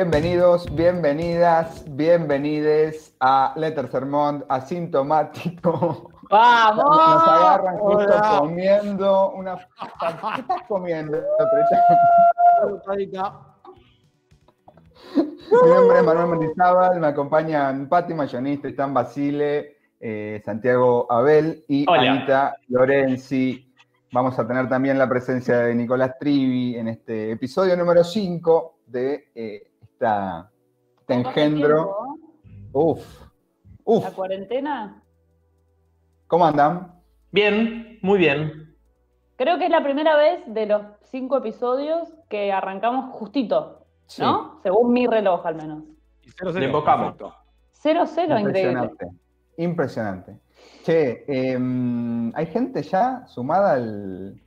Bienvenidos, bienvenidas, bienvenides a Letter Sermón asintomático. ¡Vamos! Nos agarran justo Hola. comiendo una. ¿Qué estás comiendo? Mi nombre es Manuel Mendizábal, me acompañan Pati Mayonista, Tristan Basile, eh, Santiago Abel y Hola. Anita Lorenzi. Vamos a tener también la presencia de Nicolás Trivi en este episodio número 5 de eh, esta, este engendro. Uf, uf. ¿La cuarentena? ¿Cómo andan? Bien, muy bien. Creo que es la primera vez de los cinco episodios que arrancamos justito, ¿no? Según mi reloj, al menos. Le invocamos. 0-0, increíble. Impresionante. Impresionante. Che, em, hay gente ya sumada al,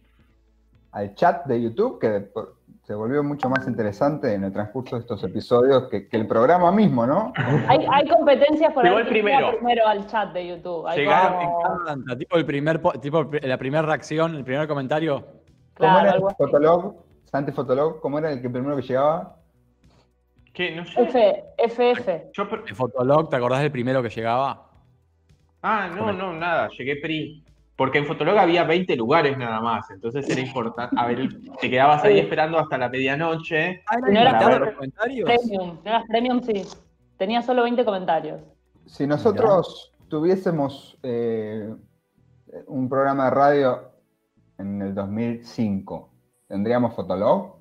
al chat de YouTube que por- se volvió mucho más interesante en el transcurso de estos episodios que, que el programa mismo, ¿no? Hay, hay competencias por Llegó ahí el primero. primero al chat de YouTube. Hay Llegaron, como- Me encanta, tipo el primer, po- tipo la primera reacción, el primer comentario. ¿Cómo Claro, era el. Fotolog? Santi Fotolog, ¿cómo era el que primero que llegaba? ¿Qué? No sé. F, FF. Yo El Fotolog, ¿te acordás del primero que llegaba? Ah, no, no, nada. Llegué PRI. Porque en Fotolog había 20 lugares nada más. Entonces era importante. A ver, te quedabas ahí esperando hasta la medianoche. Ah, ¿no era invitado a para los ver? comentarios? Premium. ¿No eras Premium? Sí. Tenía solo 20 comentarios. Si nosotros tuviésemos eh, un programa de radio en el 2005, ¿tendríamos Fotolog?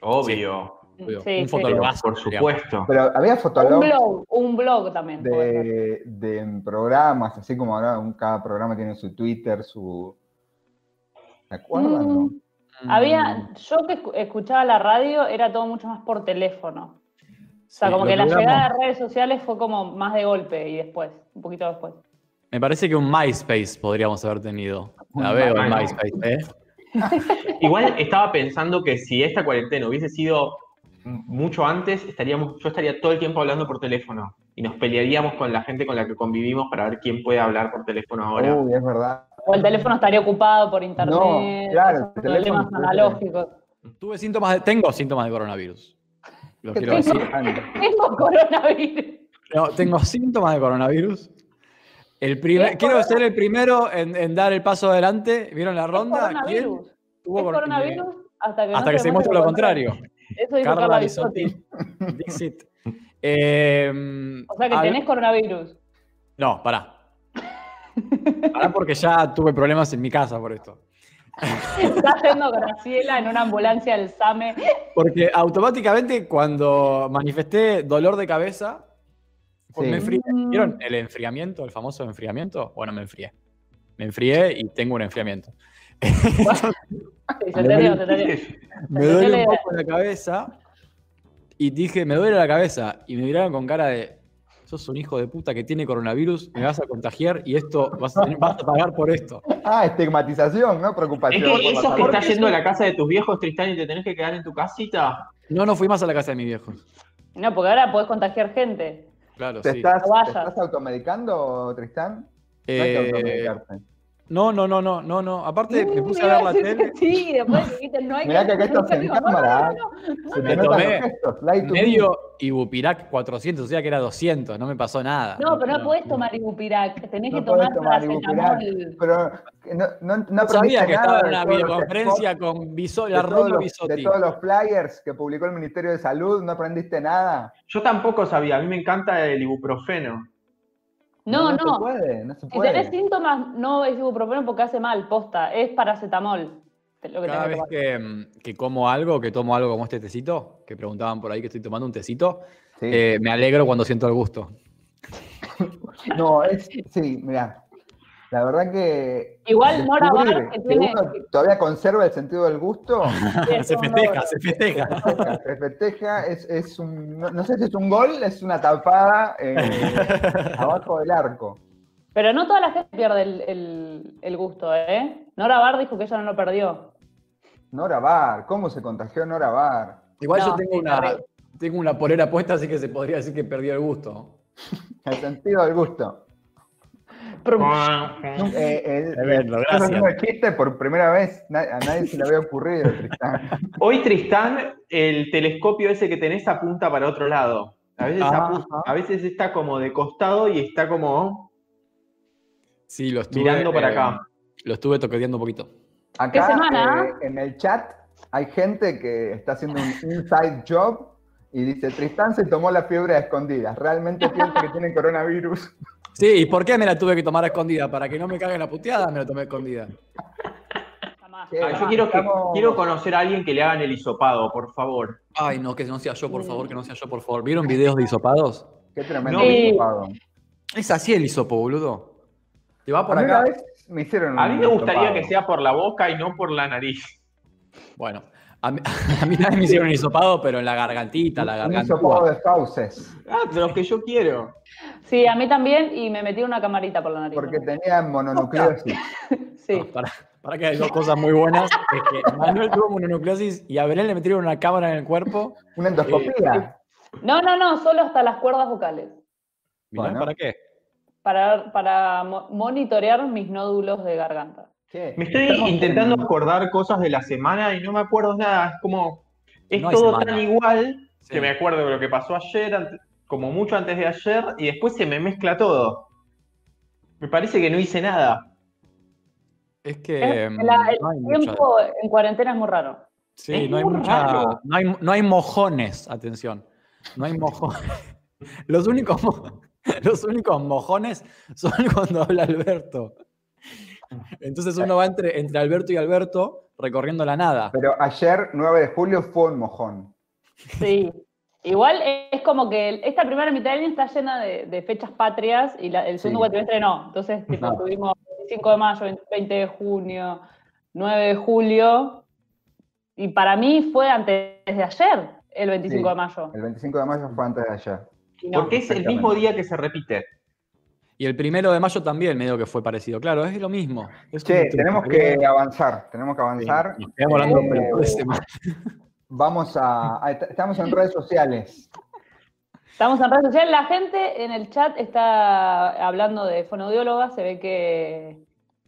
Obvio. Obvio, Sí, un sí. fotógrafo. Por supuesto. Pero había Un Fotolog blog, un blog también. de, de programas, así como ahora un- cada programa tiene su Twitter, su... ¿Se acuerdan? no? Mm, Había, yo que escu- escuchaba la radio, era todo mucho más por teléfono. O sea, como que la llegada de redes sociales fue como más de golpe y después, un poquito después. Me parece que un MySpace podríamos haber tenido. La Un veo en MySpace. ¿eh? Igual estaba pensando que si esta cuarentena hubiese sido mucho antes, estaríamos, yo estaría todo el tiempo hablando por teléfono. Y nos pelearíamos con la gente con la que convivimos para ver quién puede hablar por teléfono ahora. Uy, es verdad. O el teléfono estaría ocupado por internet, No, claro, el teléfono problemas analógicos. Tuve síntomas de, tengo síntomas de coronavirus. Lo ¿Qué quiero decir. Tengo coronavirus. No, tengo síntomas de coronavirus. El primer, ¿Es quiero ser el primero en, en dar el paso adelante. ¿Vieron la Es ronda? ¿Quién coronavirus. tuvo coronavirus hasta que, no Hasta que se demuestre lo contrario. Eso dijo Carla Carla Bisotti. Bisotti. Dixit. Eh, O sea que al- tenés coronavirus. No, pará. Pará porque ya tuve problemas en mi casa por esto. Está yendo Graciela en una ambulancia del SAME. Porque automáticamente cuando manifesté dolor de cabeza, pues Sí. me enfrié. Mm. ¿Vieron el enfriamiento, el famoso enfriamiento? Bueno, me enfrié. Me enfrié y tengo un enfriamiento. Sí, se entendió, se entendió. Me duele un poco la cabeza y dije, me duele la cabeza. Y me miraron con cara de, sos un hijo de puta que tiene coronavirus, me vas a contagiar y esto vas a, tener- vas a pagar por esto. Ah, estigmatización, ¿no? Es Preocupación. que por eso que estás yendo a la casa de tus viejos, Tristán, y te tenés que quedar en tu casita. No, no fui más a la casa de mis viejos. No, porque ahora podés contagiar gente. Claro, ¿Te, sí. estás, No te estás automedicando, Tristán? No hay que Eh, automedicarse. No, no, no, no, no, no. Aparte me puse a ver la tele. Sí, después dijiste, no hay Mirá que acá estás en no, no, cámara. no, no. Se Me tomé Medio Ibupirac 400, o sea que era 200, no me pasó nada. No, pero no podés tomar Ibupirac, tenés No que tomar paracetamol. Ibupirac, Pero no, no, no No aprendiste sabía que nada estaba en una videoconferencia con Biso- de la todos Roma los- Bisotti. De todos los flyers que publicó el Ministerio de Salud, ¿no aprendiste nada? Yo tampoco sabía, a mí me encanta el ibuprofeno. No, no. puede, no se Si puede. tenés síntomas, no es ibuprofeno porque hace mal, posta. Es paracetamol. Lo que Cada vez que, mm, que como algo, que tomo algo como este tecito, que preguntaban por ahí que estoy tomando un tecito, Sí. eh, me alegro cuando siento el gusto. No, es, sí, mirá. La verdad que. Igual Nora Bar, que tiene- todavía conserva el sentido del gusto. se festeja, se festeja. Se festeja, es, es un. No, no sé si es un gol, es una tapada eh, abajo del arco. Pero no toda la gente pierde el, el- el gusto, ¿eh? Nora Bar dijo que ella no lo perdió. Nora Bar, ¿cómo se contagió Nora Bar? Igual yo No, tengo una, tengo una polera puesta, así que se podría decir que perdió el gusto. El sentido del gusto. Eh, gracias. el chiste por primera vez, a nadie se le había ocurrido, Tristán. Hoy, Tristán, el telescopio ese que tenés apunta para otro lado. A veces, Ah, apu- ajá. a veces está como de costado y está como Sí, lo estuve. mirando para eh, acá. Lo estuve toqueteando un poquito. Acá semana? eh, en el chat hay gente que está haciendo un inside job y dice, Tristán se tomó la fiebre a escondidas. Realmente piensa que tiene coronavirus. Sí, ¿y por qué me la tuve que tomar a escondida? Para que no me caguen la puteada, me la tomé a escondida. Ah, yo quiero, que, quiero conocer a alguien que le hagan el hisopado, por favor. Ay, no, que no sea yo, por favor, que no sea yo, por favor. ¿Vieron videos de hisopados? Qué tremendo No. Hisopado. Es así el hisopo, boludo. Te va A por mí acá. una vez me hicieron A mí me gustaría hisopado. que sea por la boca y no por la nariz. Bueno, a mí, a mí también me hicieron un hisopado, pero en la gargantita, la Un hisopado de fauces, Ah, de los que yo quiero. Sí, a mí también, y me metí una camarita por la nariz. porque tenía mononucleosis. Sí. Para, para que hay dos cosas muy buenas. Es que Manuel tuvo mononucleosis y a Belén le metieron una cámara en el cuerpo. Una endoscopía. No, no, no, solo hasta las cuerdas vocales. Mirá, Bueno. ¿Para qué? Para, para mo- monitorear mis nódulos de garganta. Me estoy intentando en- acordar cosas de la semana y no me acuerdo nada. Es como. Es No todo tan igual Sí. que me acuerdo de lo que pasó ayer, como mucho antes de ayer, y después se me mezcla todo. Me parece que no hice nada. Es que. Es- la- el mm, no mucha- tiempo en cuarentena es muy raro. Sí, Es no hay muy mucha. raro. No hay, no hay mojones, atención. No hay mojones. Los únicos, los únicos mojones son cuando habla Alberto. Entonces uno va entre, entre Alberto y Alberto recorriendo la nada. Pero ayer, 9 de julio, fue un mojón. Sí. Igual es como que esta primera mitad del año está llena de, de fechas patrias y la- el segundo Sí. cuatrimestre no. Entonces, tipo, No. tuvimos 25 de mayo, 20 de junio, 9 de julio. Y para mí fue antes de ayer, el 25 Sí. de mayo. El 25 de mayo fue antes de ayer. No. Porque es el mismo día que se repite. Y el primero de mayo también medio que fue parecido. Claro, es lo mismo. Es Che, tenemos que avanzar, tenemos que avanzar. Quedamos hablando Eh. Vamos a, a- Estamos en redes sociales. Estamos en redes sociales. La gente en el chat está hablando de fonoaudióloga. Se ve que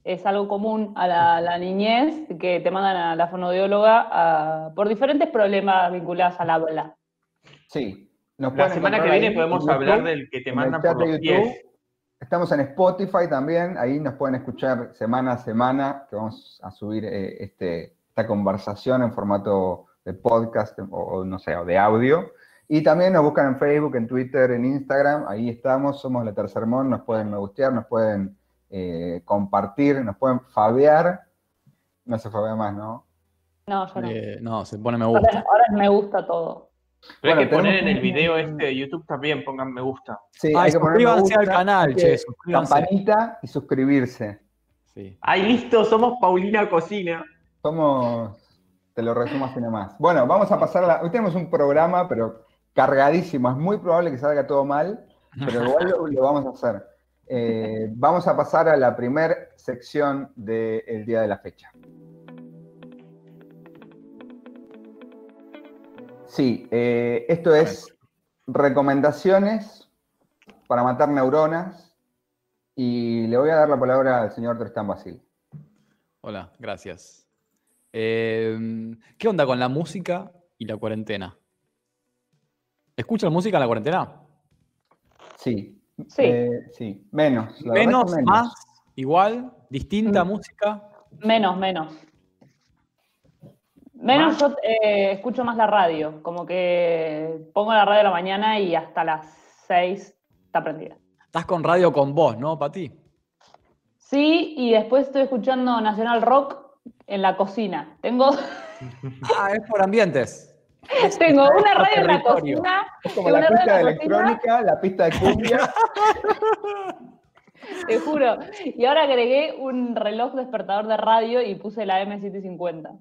es algo común a la, niñez, que te mandan a la fonoaudióloga a- por diferentes problemas vinculados al habla. Sí. Nos La semana que viene podemos YouTube, hablar del que te mandan chat por de los YouTube. pies. Estamos en Spotify también, ahí nos pueden escuchar semana a semana, que vamos a subir eh, este, esta conversación en formato de podcast o, o no sé, o de audio. Y también nos buscan en Facebook, en Twitter, en Instagram, ahí estamos, somos la Tercer Mon, nos pueden me gustear, nos pueden eh, compartir, nos pueden fabear. No se fabea más, ¿no? No, yo no. Eh, no, se pone me Ahora, gusta. ahora me gusta todo. Pero hay que poner en el video este de YouTube también, pongan me gusta. Sí, Ay, hay que poner me suscríbanse al canal, che, suscríbanse. Campanita y suscribirse. Sí. Ay, listo, somos Paulina Cocina. Somos, te lo resumo así nomás. Bueno, vamos a pasar la. Hoy tenemos un programa, pero cargadísimo. Es muy probable que salga todo mal, pero igual lo, lo vamos a hacer. Eh, vamos a pasar a la primer sección del día de la fecha. Sí, eh, esto es recomendaciones para matar neuronas. Y le voy a dar la palabra al señor Tristán Basil. Hola, gracias. Eh, ¿Qué onda con la música y la cuarentena? ¿Escuchan música en la cuarentena? Sí. Sí. Eh, sí, menos. la Menos, más, igual, distinta Mm. música. Menos, menos. Menos ¿Más? yo eh, escucho más la radio, como que pongo la radio a la mañana y hasta las 6 está prendida. Estás con radio con vos, ¿no, Pati? Sí, y después estoy escuchando Nacional Rock en la cocina. Tengo, Ah, es por ambientes. tengo una radio en la cocina. Es como la una radio pista de en la electrónica, la pista de cumbia. Te juro. Y ahora agregué un reloj despertador de radio y puse la M750.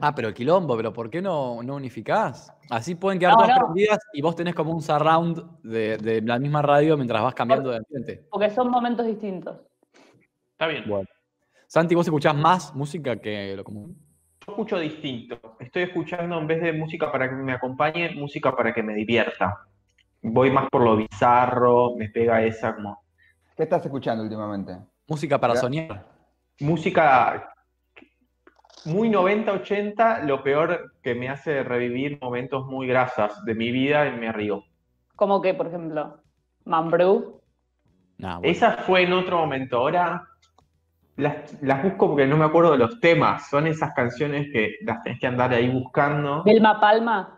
Ah, pero quilombo, pero ¿por qué no, no unificás? Así pueden quedar No, todas no. prendidas y vos tenés como un surround de, de la misma radio mientras vas cambiando de ambiente. Porque son momentos distintos. Está bien. Bueno. Santi, ¿vos escuchás más música que lo común? Yo escucho distinto. Estoy escuchando en vez de música para que me acompañe, música para que me divierta. Voy más por lo bizarro, me pega esa como ¿Qué estás escuchando últimamente? Música para Ya. soñar. música muy 90-80, lo peor que me hace revivir momentos muy grasas de mi vida y me río. Como que, por ejemplo, Mambrú. Nah, bueno. Esa fue en otro momento. Ahora las, las busco porque no me acuerdo de los temas. Son esas canciones que las tenés que andar ahí buscando. Vilma Palma.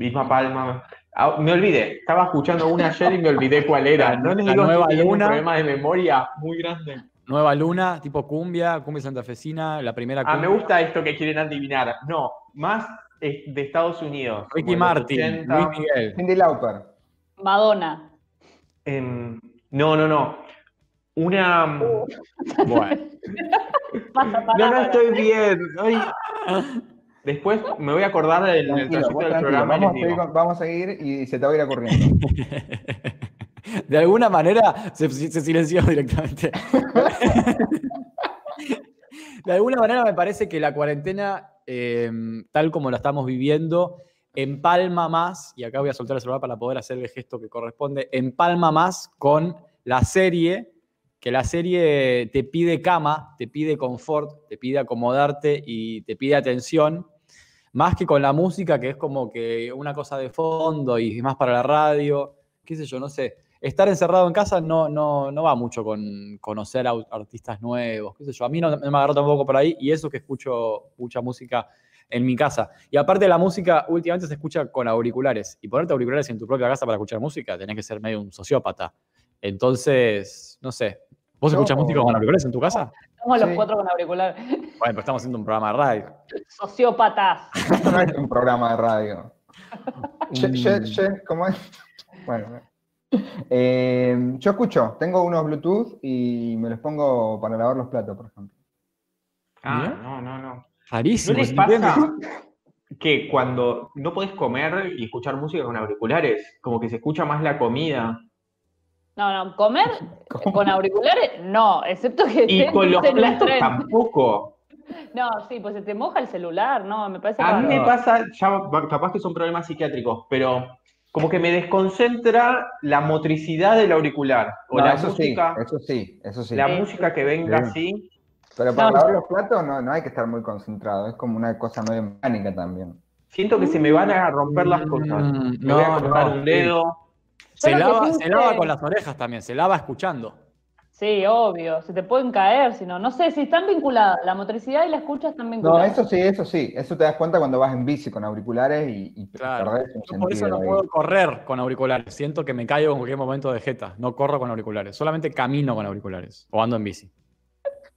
Misma palma. Ah, me olvidé. Estaba escuchando una ayer y me olvidé cuál era. No les La digo nueva un problema de memoria muy grande. Nueva Luna, tipo cumbia, cumbia santafesina, la primera Ah, me cumbia. gusta esto que quieren adivinar. No, más de Estados Unidos. Ricky Martin, 80. Luis Miguel. Cindy Lauper. Madonna. Em, no, no, no. Una. Bueno. Pasa, pará, No, no estoy bien. Ay. Después me voy a acordar del, trayecto del programa a seguir vamos a seguir y se te va a ir ocurriendo. De alguna manera se, silenció directamente. De alguna manera me parece que la cuarentena, eh, tal como la estamos viviendo, empalma más, y acá voy a soltar el celular para poder hacer el gesto que corresponde, empalma más con la serie, que la serie te pide cama, te pide confort, te pide acomodarte y te pide atención, más que con la música, que es como que una cosa de fondo y más para la radio, qué sé yo, no sé. Estar encerrado en casa no, no, no va mucho con conocer a artistas nuevos, qué sé yo. A mí no, no me agarró tampoco por ahí y eso que escucho mucha música en mi casa. Y aparte la música últimamente se escucha con auriculares. Y ponerte auriculares en tu propia casa para escuchar música, tenés que ser medio un sociópata. Entonces, no sé. ¿Vos Yo- escuchás música con auriculares en tu casa? Somos los Sí. cuatro con auricular. Bueno, pero estamos haciendo un programa de radio. Sociópatas. Esto no es un programa de radio. Mm. ¿Cómo es? Bueno. Eh, yo escucho, tengo unos Bluetooth y me los pongo para lavar los platos, por ejemplo. Ah, ¿Mira? no, no, no. ¿No Rarísimo. les ¿se pasa que cuando no podés comer y escuchar música con auriculares, como que se escucha más la comida? No, no, comer ¿Cómo? con auriculares, no, excepto que Y con los platos tren. tampoco. No, sí, pues se te moja el celular, no, me parece A mí me pasa, ya capaz que son problemas psiquiátricos, pero como que me desconcentra la motricidad del auricular. O No, la eso música, sí, eso sí, eso sí. la Sí. música que venga Sí. así. Pero para No, lavar los platos no, no hay que estar muy concentrado, es como una cosa medio mecánica también. Siento que se me van a romper las cosas. Mm, Me voy a no, cortar no, un sí. dedo. Se lava, se lava con las orejas también, se lava escuchando. Sí, obvio, se te pueden caer, si no, no sé, si están vinculadas, la motricidad y la escucha están No, vinculadas. eso sí, eso sí, eso te das cuenta cuando vas en bici con auriculares y, y Claro. perdés un Yo por eso no ahí. puedo correr con auriculares. Siento que me caigo en cualquier momento de jeta. No corro con auriculares. Solamente camino con auriculares. O ando en bici.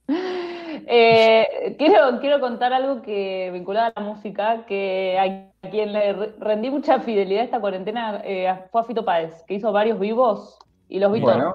Eh, quiero, quiero contar algo que vinculado a la música, que a quien le re- rendí mucha fidelidad esta cuarentena eh, fue a Fito Páez, que hizo varios vivos y los vi Bueno, todos.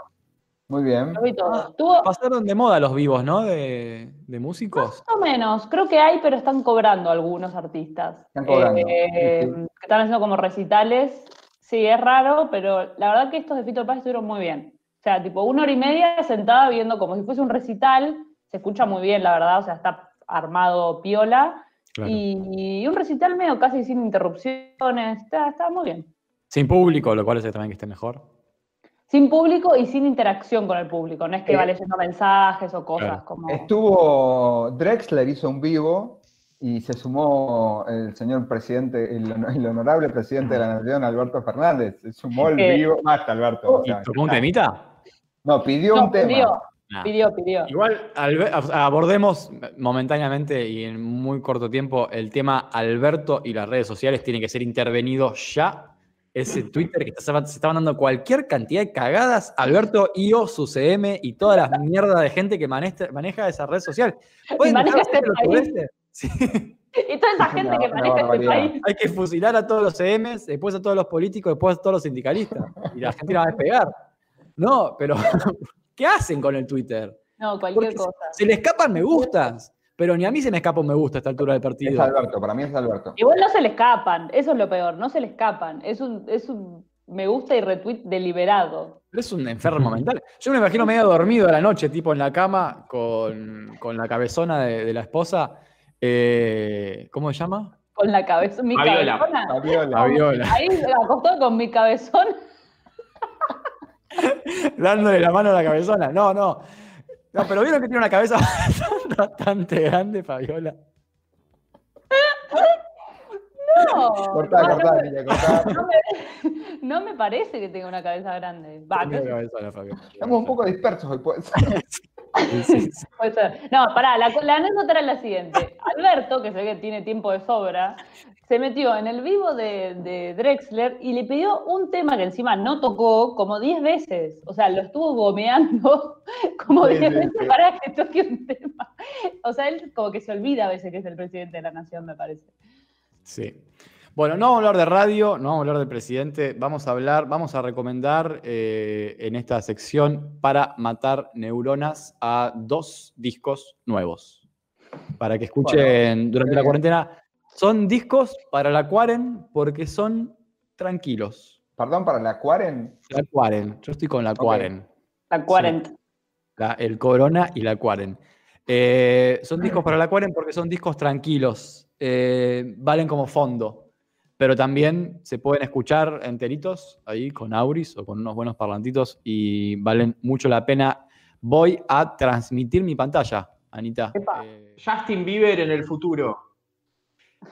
Muy bien. Vi. Tuvo Pasaron de moda los vivos, ¿no? De, de músicos. más o menos, creo que hay, pero están cobrando algunos artistas. Están cobrando, Eh, sí, sí. Que están haciendo como recitales. Sí, es raro, pero la verdad que estos de Fito Páez estuvieron muy bien. O sea, tipo una hora y media sentada viendo como si fuese un recital. Se escucha muy bien, la verdad, o sea, está armado piola. Claro. Y, y un recital medio casi sin interrupciones. Está, está muy bien. Sin público, lo cual hace también que esté mejor. Sin público y sin interacción con el público. No es que Eh, va leyendo mensajes o cosas claro. como. Estuvo Drexler hizo un vivo y se sumó el señor presidente, el, el honorable presidente de la nación, Alberto Fernández. Se sumó el Eh, vivo. Basta, Alberto. o ¿Y sea, tocó un temita? no, pidió No, un tema. pidió, Nah. pidió, pidió. Igual abordemos momentáneamente y en muy corto tiempo el tema Alberto y las redes sociales tiene que ser intervenido ya. Ese Twitter que se está mandando cualquier cantidad de cagadas, Alberto, IO, su CM y toda la mierda de gente que maneja, maneja esa red social. ¿Pueden maneja este país. Sí. Y toda esa Es gente una- que maneja este país. Hay que fusilar a todos los CMs, después a todos los políticos, después a todos los sindicalistas. Y la gente la va a despegar. No, pero ¿Qué hacen con el Twitter? No, cualquier Porque cosa. Se le escapan me gustas, pero ni a mí se me escapa un me gusta a esta altura del Es partido. Alberto, para mí es Alberto. Igual no se le escapan, eso es lo peor, no se le escapan. Es un, es un me gusta y retweet deliberado. Pero es un enfermo mental. Yo me imagino medio dormido a la noche, tipo en la cama, con, con la cabezona de, de la esposa. Eh, ¿Cómo se llama? Con la cabeza, mi Fabiola. cabezona. Fabiola. Fabiola. Ahí acostado con mi cabezón. Dándole la mano a la cabezona. No, no. No, pero vieron que tiene una cabeza bastante grande, Fabiola. No, Cortá, no, cortá, no, niña, cortá. no me, no me parece que tenga una cabeza grande. Va. Estamos un poco dispersos hoy, puede ser. Sí, sí, sí. Puede ser. No, pará, la, la anécdota era la siguiente. Alberto, que se ve que tiene tiempo de sobra, se metió en el vivo de, de Drexler y le pidió un tema que encima no tocó como 10 veces. O sea, lo estuvo gomeando como Sí, 10 sí, veces para que toque un tema. O sea, él como que se olvida a veces que es el presidente de la nación, me parece. Sí. Bueno, no vamos a hablar de radio, no vamos a hablar del presidente, vamos a hablar, vamos a recomendar eh, en esta sección para matar neuronas a dos discos nuevos. Para que escuchen durante la cuarentena. Son discos para la cuaren porque son tranquilos. Perdón, para la Cuaren. La cuaren. Yo estoy con la cuaren. La 40. La- el Corona y la Cuaren. Eh, son discos para la Cuaren porque son discos tranquilos. eh, valen como fondo. Pero también se pueden escuchar enteritos ahí con Auris o con unos buenos parlantitos y valen mucho la pena. Voy a transmitir mi pantalla, Anita. Epa. Eh, Justin Bieber en el futuro.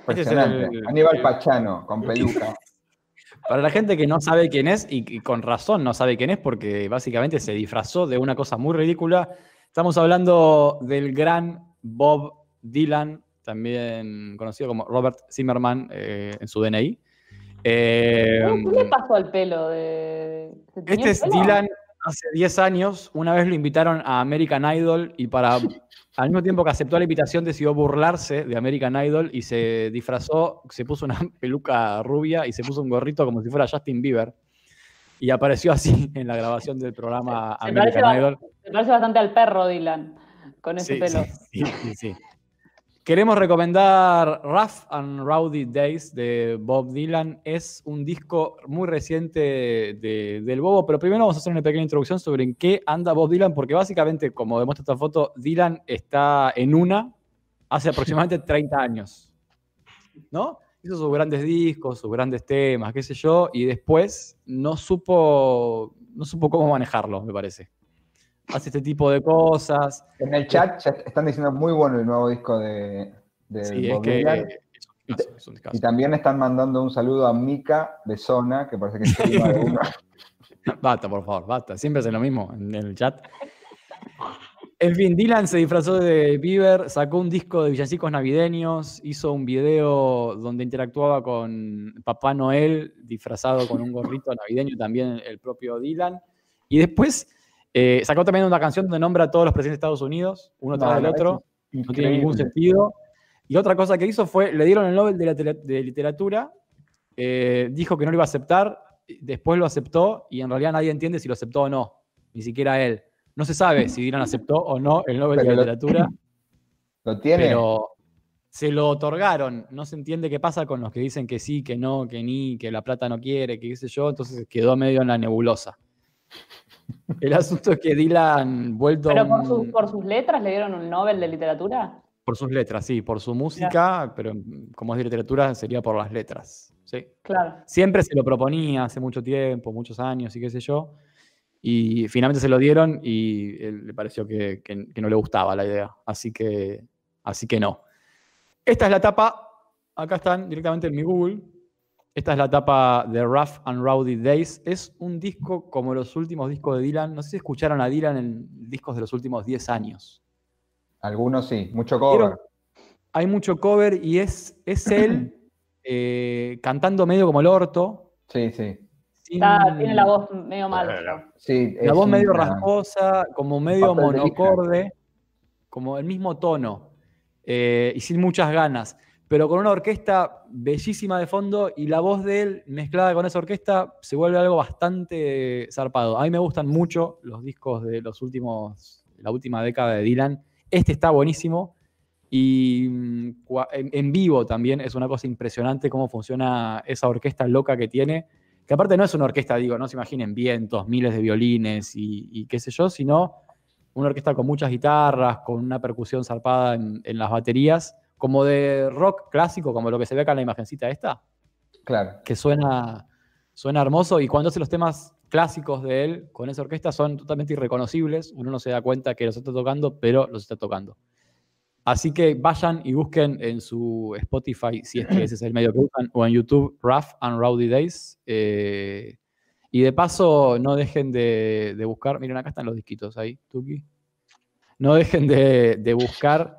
Este es Impresionante. el- Aníbal Pachano, con peluca. Para la gente que no sabe quién es, y, y con razón no sabe quién es, porque básicamente se disfrazó de una cosa muy ridícula, estamos hablando del gran Bob Dylan, también conocido como Robert Zimmerman eh, en su DNI. Eh, ¿Qué le pasó al pelo? De... ¿se teñió este es pelo? Dylan hace 10 años. Una vez lo invitaron a American Idol y para al mismo tiempo que aceptó la invitación decidió burlarse de American Idol y se disfrazó, se puso una peluca rubia y se puso un gorrito como si fuera Justin Bieber. Y apareció así en la grabación del programa Se American Idol. se parece bastante al perro Dylan con ese Sí, pelo. sí, sí, sí. Queremos recomendar Rough and Rowdy Days de Bob Dylan. Es un disco muy reciente de- del Bobo, pero primero vamos a hacer una pequeña introducción sobre en qué anda Bob Dylan, porque básicamente, como demuestra esta foto, Dylan está en una hace aproximadamente 30 años. ¿No? Hizo sus grandes discos, sus grandes temas, qué sé yo, y después no supo, no supo cómo manejarlo, me parece. Hace este tipo de cosas. En el chat ya están diciendo muy bueno el nuevo disco de, de Sí, es que Dylan. es un discazo, es un discazo. Y también están mandando un saludo a Mika de Zona, que parece que es prima de uno. Basta, por favor, basta. Siempre es lo mismo en el chat. En fin, Dylan se disfrazó de Bieber, sacó un disco de villancicos navideños, hizo un video donde interactuaba con Papá Noel disfrazado con un gorrito navideño, también el propio Dylan. Y después eh, sacó también una canción donde nombra a todos los presidentes de Estados Unidos, uno No, tras no, otro. No tiene ningún sentido. Y otra cosa que hizo fue, le dieron el Nobel de, la tele- de Literatura, eh, dijo que no lo iba a aceptar, después lo aceptó y en realidad nadie entiende si lo aceptó o no, ni siquiera él. No se sabe si Dylan aceptó o no el Nobel de lo- Literatura, ¿Lo tiene? pero se lo otorgaron. No se entiende qué pasa con los que dicen que sí, que no, que ni, que la plata no quiere, que qué sé yo, entonces quedó medio en la nebulosa. El asunto es que Dylan, vuelto Pero por, por sus letras le dieron un Nobel de literatura. Por sus letras, sí, por su música, pero como es de literatura, sería por las letras. Sí. Claro. Siempre se lo proponía hace mucho tiempo, muchos años y qué sé yo. Y finalmente se lo dieron y él le pareció que, que- que no le gustaba la idea. Así que, así que no. Esta es la tapa. Acá están directamente en mi Google. Esta es la tapa de Rough and Rowdy Days. Es un disco como los últimos discos de Dylan. No sé si escucharon a Dylan en discos de los últimos 10 años. Algunos sí, mucho cover. Pero hay mucho cover y es, es él eh, cantando medio como el orto. Sí, sí. sin- Está- tiene la voz medio mal. sí la voz medio una- rasposa, como medio monocorde, como el mismo tono eh, y sin muchas ganas. Pero con una orquesta bellísima de fondo y la voz de él mezclada con esa orquesta se vuelve algo bastante zarpado. A mí me gustan mucho los discos de los últimos, la última década de Dylan. Este está buenísimo y mm, en, vivo también es una cosa impresionante cómo funciona esa orquesta loca que tiene. Que aparte no es una orquesta, digo, no se imaginen vientos, miles de violines y, qué sé yo, sino una orquesta con muchas guitarras, con una percusión zarpada en las baterías, como de rock clásico, como lo que se ve acá en la imagencita esta, Claro. que suena, suena hermoso. Y cuando hace los temas clásicos de él con esa orquesta son totalmente irreconocibles. Uno no se da cuenta que los está tocando, pero los está tocando. Así que vayan y busquen en su Spotify, si es que ese es el medio que usan, o en YouTube, Rough and Rowdy Days. eh, y de paso, no dejen de, de buscar, miren, acá están los disquitos ahí, Tuki. No dejen de, de buscar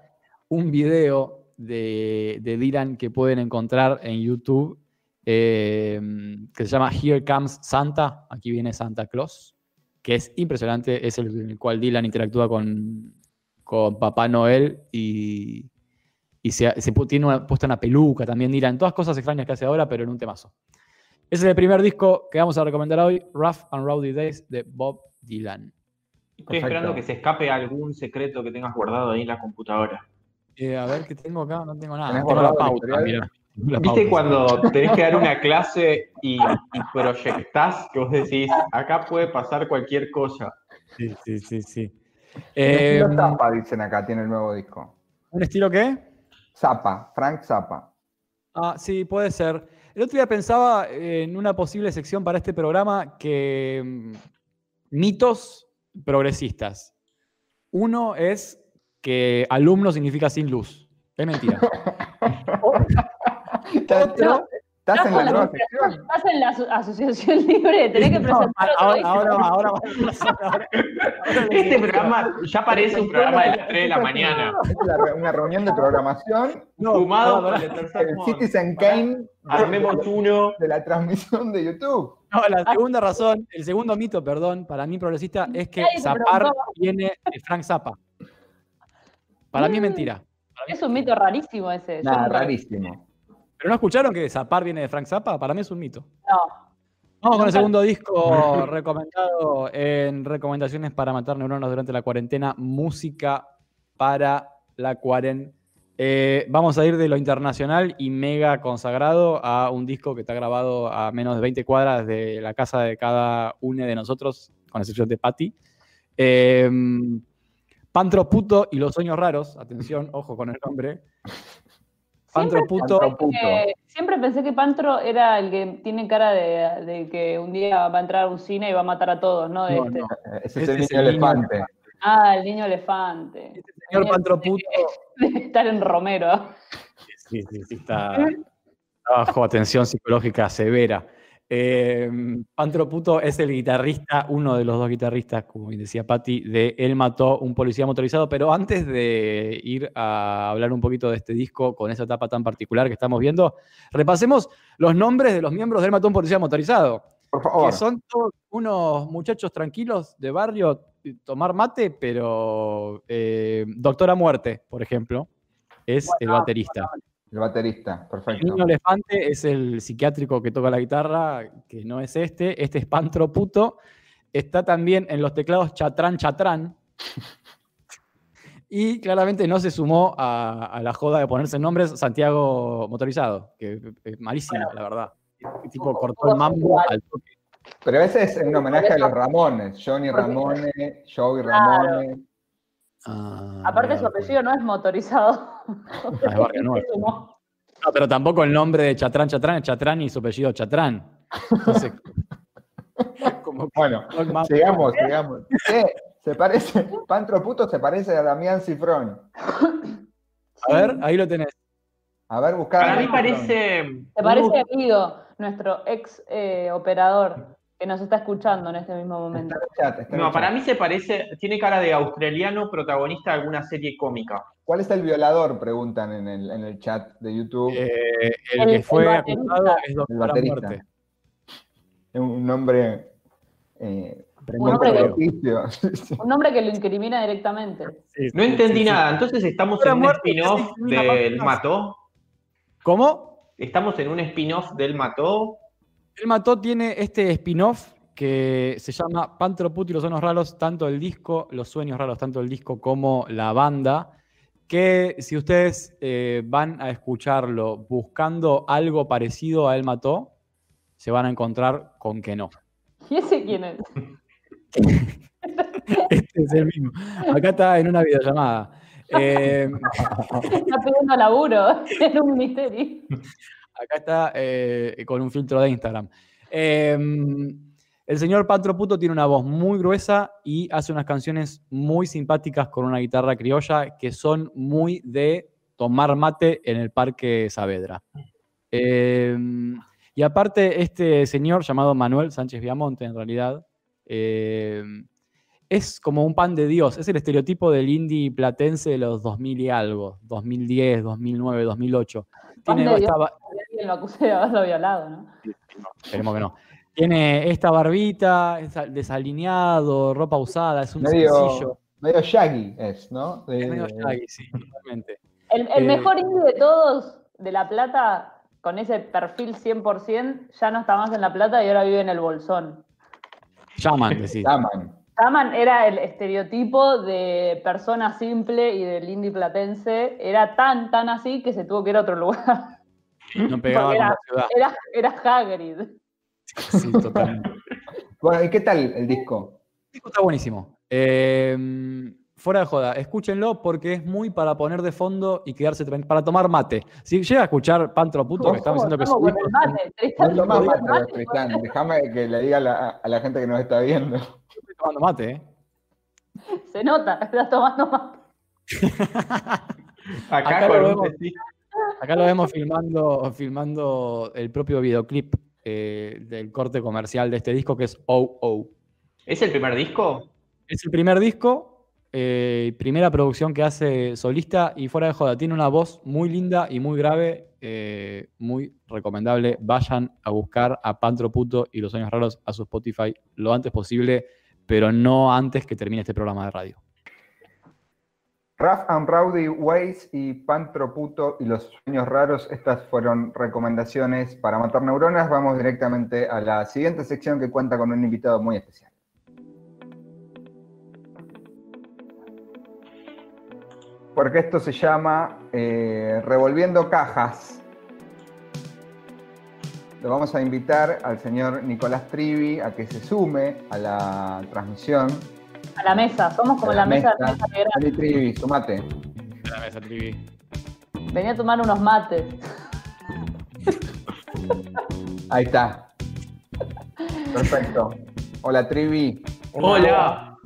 un video de, de Dylan que pueden encontrar en YouTube, eh, que se llama Here Comes Santa, aquí viene Santa Claus, que es impresionante, es el, en el cual Dylan interactúa con, con Papá Noel y, y se, se tiene una, puesta una peluca también Dylan, todas cosas extrañas que hace ahora, pero en un temazo. Ese es el primer disco que vamos a recomendar hoy, Rough and Rowdy Days de Bob Dylan. Estoy Perfecto. esperando que se escape algún secreto que tengas guardado ahí en la computadora. Eh, a ver qué tengo acá, no tengo nada. ¿Viste pauta. cuando tenés que dar una clase y, y proyectás que vos decís, acá puede pasar cualquier cosa? Sí, sí, sí, sí. Eh, Eh, Zappa, dicen acá, tiene el nuevo disco. ¿Un estilo qué? Zappa, Frank Zappa. Ah, sí, puede ser. El otro día pensaba en una posible sección para este programa que mm, mitos progresistas. Uno es que alumno significa sin luz. Es mentira. ¿Estás, Otro- estás en la con la nueva conspiración, sección? Estás en la aso- asociación libre, tenés que No, presentar otro ahora, ahora, ahora, ahora- ahora- Este programa ya parece un programa de las 3 de la mañana. Es la re- una reunión de programación. No, Fumado por el. Citizen Kane Armemos uno. de la transmisión de YouTube. No, la segunda razón, el segundo mito, perdón, para mí progresista, es que Zapar viene de Frank Zappa. Para mí es Mm. mentira. Es un mito rarísimo ese. nunca- rarísimo. ¿Pero no escucharon que Zapar viene de Frank Zappa? Para mí es un mito. No. Vamos con el segundo disco recomendado en recomendaciones para matar neuronas durante la cuarentena, música para la cuarentena. vamos a ir de lo internacional y mega consagrado a un disco que está grabado a menos de 20 cuadras de la casa de cada uno de nosotros, con excepción de Patty. Eh, Pantro Puto y los sueños raros, atención, ojo con el nombre. Pantro Siempre Puto, Puto. Eh, siempre pensé que Pantro era el que tiene cara de, de que un día va a entrar a un cine y va a matar a todos, ¿no? De No, este. no. Ese es el niño el niño elefante. Ah, el niño elefante. señor Tenía Pantro que- Puto. Debe estar en Romero. Sí, sí, sí, está, está bajo atención psicológica severa. Eh, Pantro Puto es el guitarrista, uno de los dos guitarristas, como bien decía Patti, de Él mató un policía motorizado. Pero antes de ir a hablar un poquito de este disco con esa etapa tan particular que estamos viendo, repasemos los nombres de los miembros de Él mató un policía motorizado, Por favor. que son todos unos muchachos tranquilos de barrio, tomar mate, pero eh, Doctora Muerte, por ejemplo, es el baterista. El baterista, El perfecto. niño elefante es el psiquiátrico que toca la guitarra, que no es este. Este es Pantro Puto. Está también en los teclados Chatrán Chatrán. Y claramente no se sumó a, a la joda de ponerse nombres Santiago Motorizado, que es malísimo, la verdad. El tipo cortó el mambo al toque. Pero ese es en homenaje a los Ramones. Johnny Ramone, Joey Ramone. Ah, Aparte su mira, apellido no es motorizado. Ah, es Barrio Nuevo. No. No, pero tampoco el nombre de Chatrán Chatrán es Chatrán y su apellido Chatrán. Entonces, como Bueno, sigamos, sigamos. Eh, se parece, Pantro Puto se parece a Damián Cifrón. A ver, ahí lo tenés. A ver, buscar. Para mí parece. ¿Te parece a Guido, nuestro ex eh, operador, que nos está escuchando en este mismo momento? Está chat, está No, para mí se parece. Tiene cara de australiano protagonista de alguna serie cómica. ¿Cuál es el violador? Preguntan en el, en el chat de YouTube. Eh, el, El- que fue acusado es el baterista. Muerte. Es un nombre. Eh, Un nombre que-. Un nombre que lo incrimina directamente. No entendí nada. Entonces estamos en un spin-off del. Mató. ¿Cómo? Estamos en un spin-off del Mató. El Mató tiene este spin-off que se llama Pantroput y los sueños raros, tanto el disco, los sueños raros, tanto el disco como la banda, que si ustedes eh, van a escucharlo buscando algo parecido a El Mató, se van a encontrar con que no. ¿Y ese quién es? Este es el mismo. Acá está en una videollamada. Eh, Está pidiendo laburo en un ministerio. Acá está eh, con un filtro de Instagram. Eh, el señor Pantro Puto tiene una voz muy gruesa y hace unas canciones muy simpáticas con una guitarra criolla que son muy de tomar mate en el Parque Saavedra. Eh, y aparte, este señor llamado Manuel Sánchez Viamonte, en realidad, eh, es como un pan de Dios. Es el estereotipo del indie platense de los 2000 y algo, 2010, 2009, 2008. Pan Tiene esta Alguien lo acuse de haberlo violado, ¿no? Esperemos que no. Tiene esta barbita, es desalineado, ropa usada, es un Medio, sencillo. medio shaggy es, ¿no? De- Es medio shaggy, sí, totalmente. El, el Eh, mejor indie de todos, de La Plata, con ese perfil 100%, ya no está más en La Plata y ahora vive en el Bolsón. Llaman, decís. Taman era el estereotipo de persona simple y del indie platense. Era tan, tan así que se tuvo que ir a otro lugar. No pegaba con era- la ciudad. Era, era Hagrid. Sí, totalmente. Bueno, ¿y qué tal el disco? El disco está buenísimo. Eh, fuera de joda, escúchenlo porque es muy para poner de fondo y quedarse para tomar mate. Si llega a escuchar Pantro Puto, que estamos diciendo que su disco mate. No mate, mate, Tristán. Déjame que le diga a la, a la gente que nos está viendo. estoy tomando mate, ¿eh? Se nota, estás tomando mate. Acá, Acá con un. Acá lo vemos filmando, filmando el propio videoclip eh, del corte comercial de este disco que es Oh Oh. ¿Es el primer disco? Es el primer disco, eh, primera producción que hace solista y fuera de joda. Tiene una voz muy linda y muy grave, eh, muy recomendable. Vayan a buscar a Pantro Puto y los sueños raros a su Spotify lo antes posible, pero no antes que termine este programa de radio. Rough and Rowdy Ways y Pantro Puto y los sueños raros, estas fueron recomendaciones para matar neuronas. Vamos directamente a la siguiente sección que cuenta con un invitado muy especial. Porque esto se llama eh, Revolviendo Cajas. Lo vamos a invitar al señor Nicolás Trivi a que se sume a la transmisión. A la mesa, somos como A la, la mesa, mesa. mesa negra. Trivi, sumate. Venía a tomar unos mates. Ahí está. Perfecto. Hola, Trivi. Hola.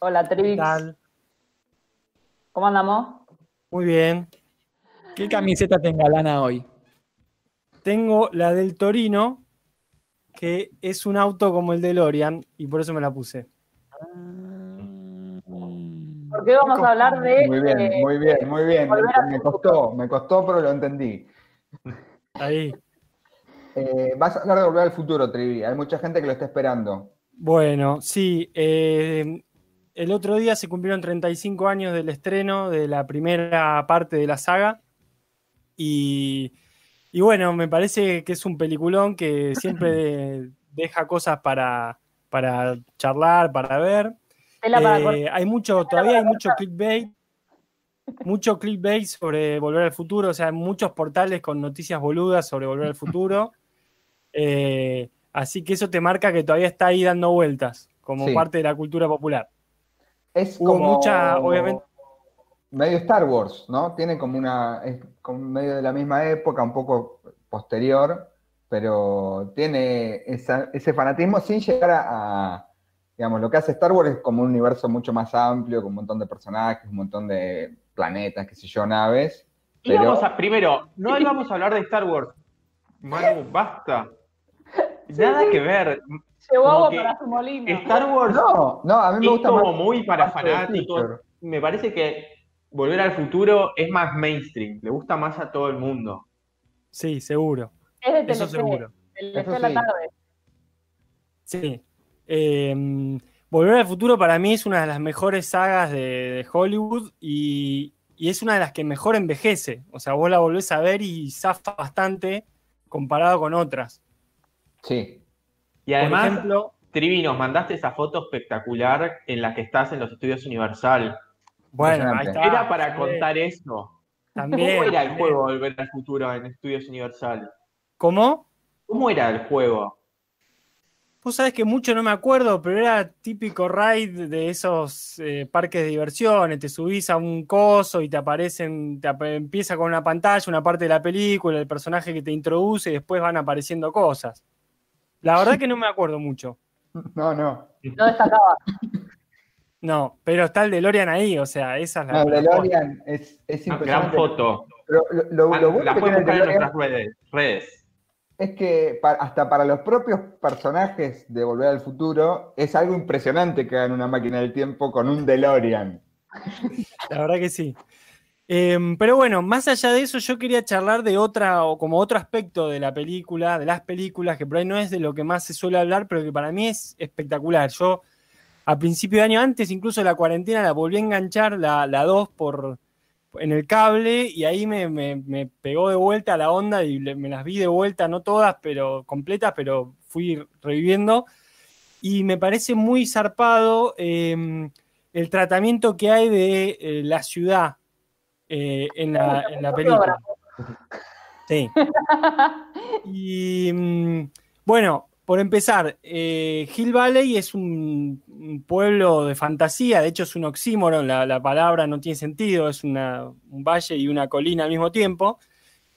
Hola, ¿Qué Trivix. tal? ¿Cómo andamos? Muy bien. ¿Qué camiseta te engalana hoy? Tengo la del Torino, que es un auto como el de Lorian, y por eso me la puse. Porque hoy vamos a hablar de. Muy bien, eh, muy bien, muy bien. Me costó, me costó, pero lo entendí. Ahí. Eh, vas a hablar de volver al futuro, Trivi. Hay mucha gente que lo está esperando. Bueno, sí. eh, el otro día se cumplieron 35 años del estreno de la primera parte de la saga. Y, y bueno, me parece que es un peliculón que siempre de- deja cosas para, para charlar, para ver. Tela para Eh, hay mucho, todavía hay mucho clickbait, mucho clickbait sobre Volver al Futuro, o sea, muchos portales con noticias boludas sobre Volver al Futuro. Eh, así que eso te marca que todavía está ahí dando vueltas, como Sí. parte de la cultura popular. Es Hubo como mucha, obviamente- Medio Star Wars, ¿no? Tiene como una. Es como medio de la misma época, un poco posterior, pero tiene esa- ese fanatismo sin llegar a- Digamos, lo que hace Star Wars es como un universo mucho más amplio, con un montón de personajes, un montón de planetas, qué sé yo, naves. Y Pero- vamos a, primero, no íbamos a hablar de Star Wars. Manu, basta. Nada que ver. Llevó agua para su molino. Star Wars No, no, a mí me es gusta como más. muy para fanáticos. Me parece que Volver al Futuro es más mainstream. Le gusta más a todo el mundo. Sí, seguro. Es de Eso seguro. El Eso de la sí. tarde. Sí. Eh, Volver al Futuro para mí es una de las mejores sagas de, de Hollywood y, y es una de las que mejor envejece. O sea, vos la volvés a ver y zafa bastante comparado con otras. Sí. Y además, Por ejemplo, Trivi, nos mandaste esa foto espectacular en la que estás en los estudios Universal. bueno, ahí está. Era para contar eso. También, ¿Cómo era el juego Volver al Futuro en Estudios Universal? ¿Cómo? ¿Cómo era el juego? Vos sabés que mucho no me acuerdo, pero era típico ride de esos eh, parques de diversiones. Te subís a un coso y te aparecen, te ap- empieza con una pantalla, una parte de la película, el personaje que te introduce y después van apareciendo cosas. La verdad que no me acuerdo mucho. No, no. No destacaba. No, pero está el DeLorean ahí, o sea, esa es la. No, el DeLorean es, es Ah, Gran impresionante. foto. Pero lo, lo- Ah, lo bueno la que pueden tiene el en nuestras redes. redes. Es que hasta para los propios personajes de Volver al Futuro es algo impresionante que hagan una máquina del tiempo con un DeLorean. La verdad que sí. Em, pero bueno, más allá de eso, yo quería charlar de otra, o como otro aspecto de la película, de las películas, que por ahí no es de lo que más se suele hablar, pero que para mí es espectacular. Yo, a principio de año, antes incluso de la cuarentena, la volví a enganchar, la, la 2, por, en el cable, y ahí me, me- me pegó de vuelta a la onda y le- me las vi de vuelta, no todas, pero completas, pero fui reviviendo. Y me parece muy zarpado em, el tratamiento que hay de eh, la ciudad eh, en, la, en la película. Sí. Y mm, bueno, por empezar, eh, Hill Valley es un, pueblo de fantasía, de hecho es un oxímoron, la, la palabra no tiene sentido, es un valle y una colina al mismo tiempo,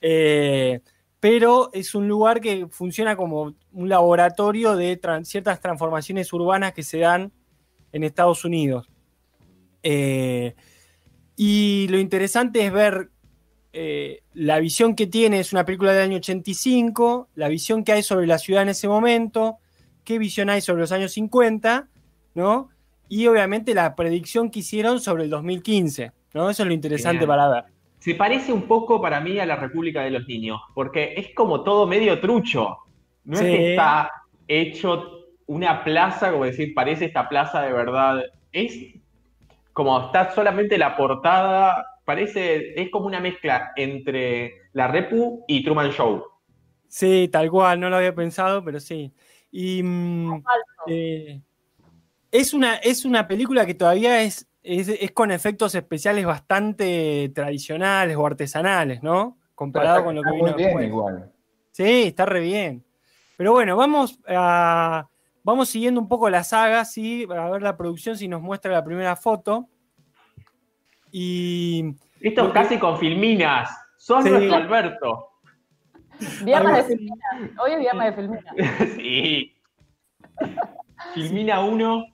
eh, pero es un lugar que funciona como un laboratorio de ciertas transformaciones urbanas que se dan en Estados Unidos. Eh, y lo interesante es ver eh, la visión que tiene, es una película del año 85, la visión que hay sobre la ciudad en ese momento, qué visión hay sobre los años 50, ¿no? Y obviamente la predicción que hicieron sobre el 2015, ¿no? Eso es lo interesante Bien. para ver. Se parece un poco para mí a la República de los Niños, porque es como todo medio trucho. No Sí. es que está hecho una plaza, como decir, parece esta plaza de verdad. Es como está solamente la portada, parece, es como una mezcla entre la Repu y Truman Show. Sí, tal cual, no lo había pensado, pero sí. Y mm, eh, es, una, es una película que todavía es, es, es con efectos especiales bastante tradicionales o artesanales, ¿no? Comparado con lo que vino muy bien después. igual. Sí, está re bien. Pero bueno, vamos a, vamos siguiendo un poco la saga, ¿sí? A ver la producción si nos muestra la primera foto. Y Esto Porque- casi con filminas. Son Sí. nuestro Alberto. Viernes de. Filmina. Hoy es viernes de Filmina. sí. Filmina uno.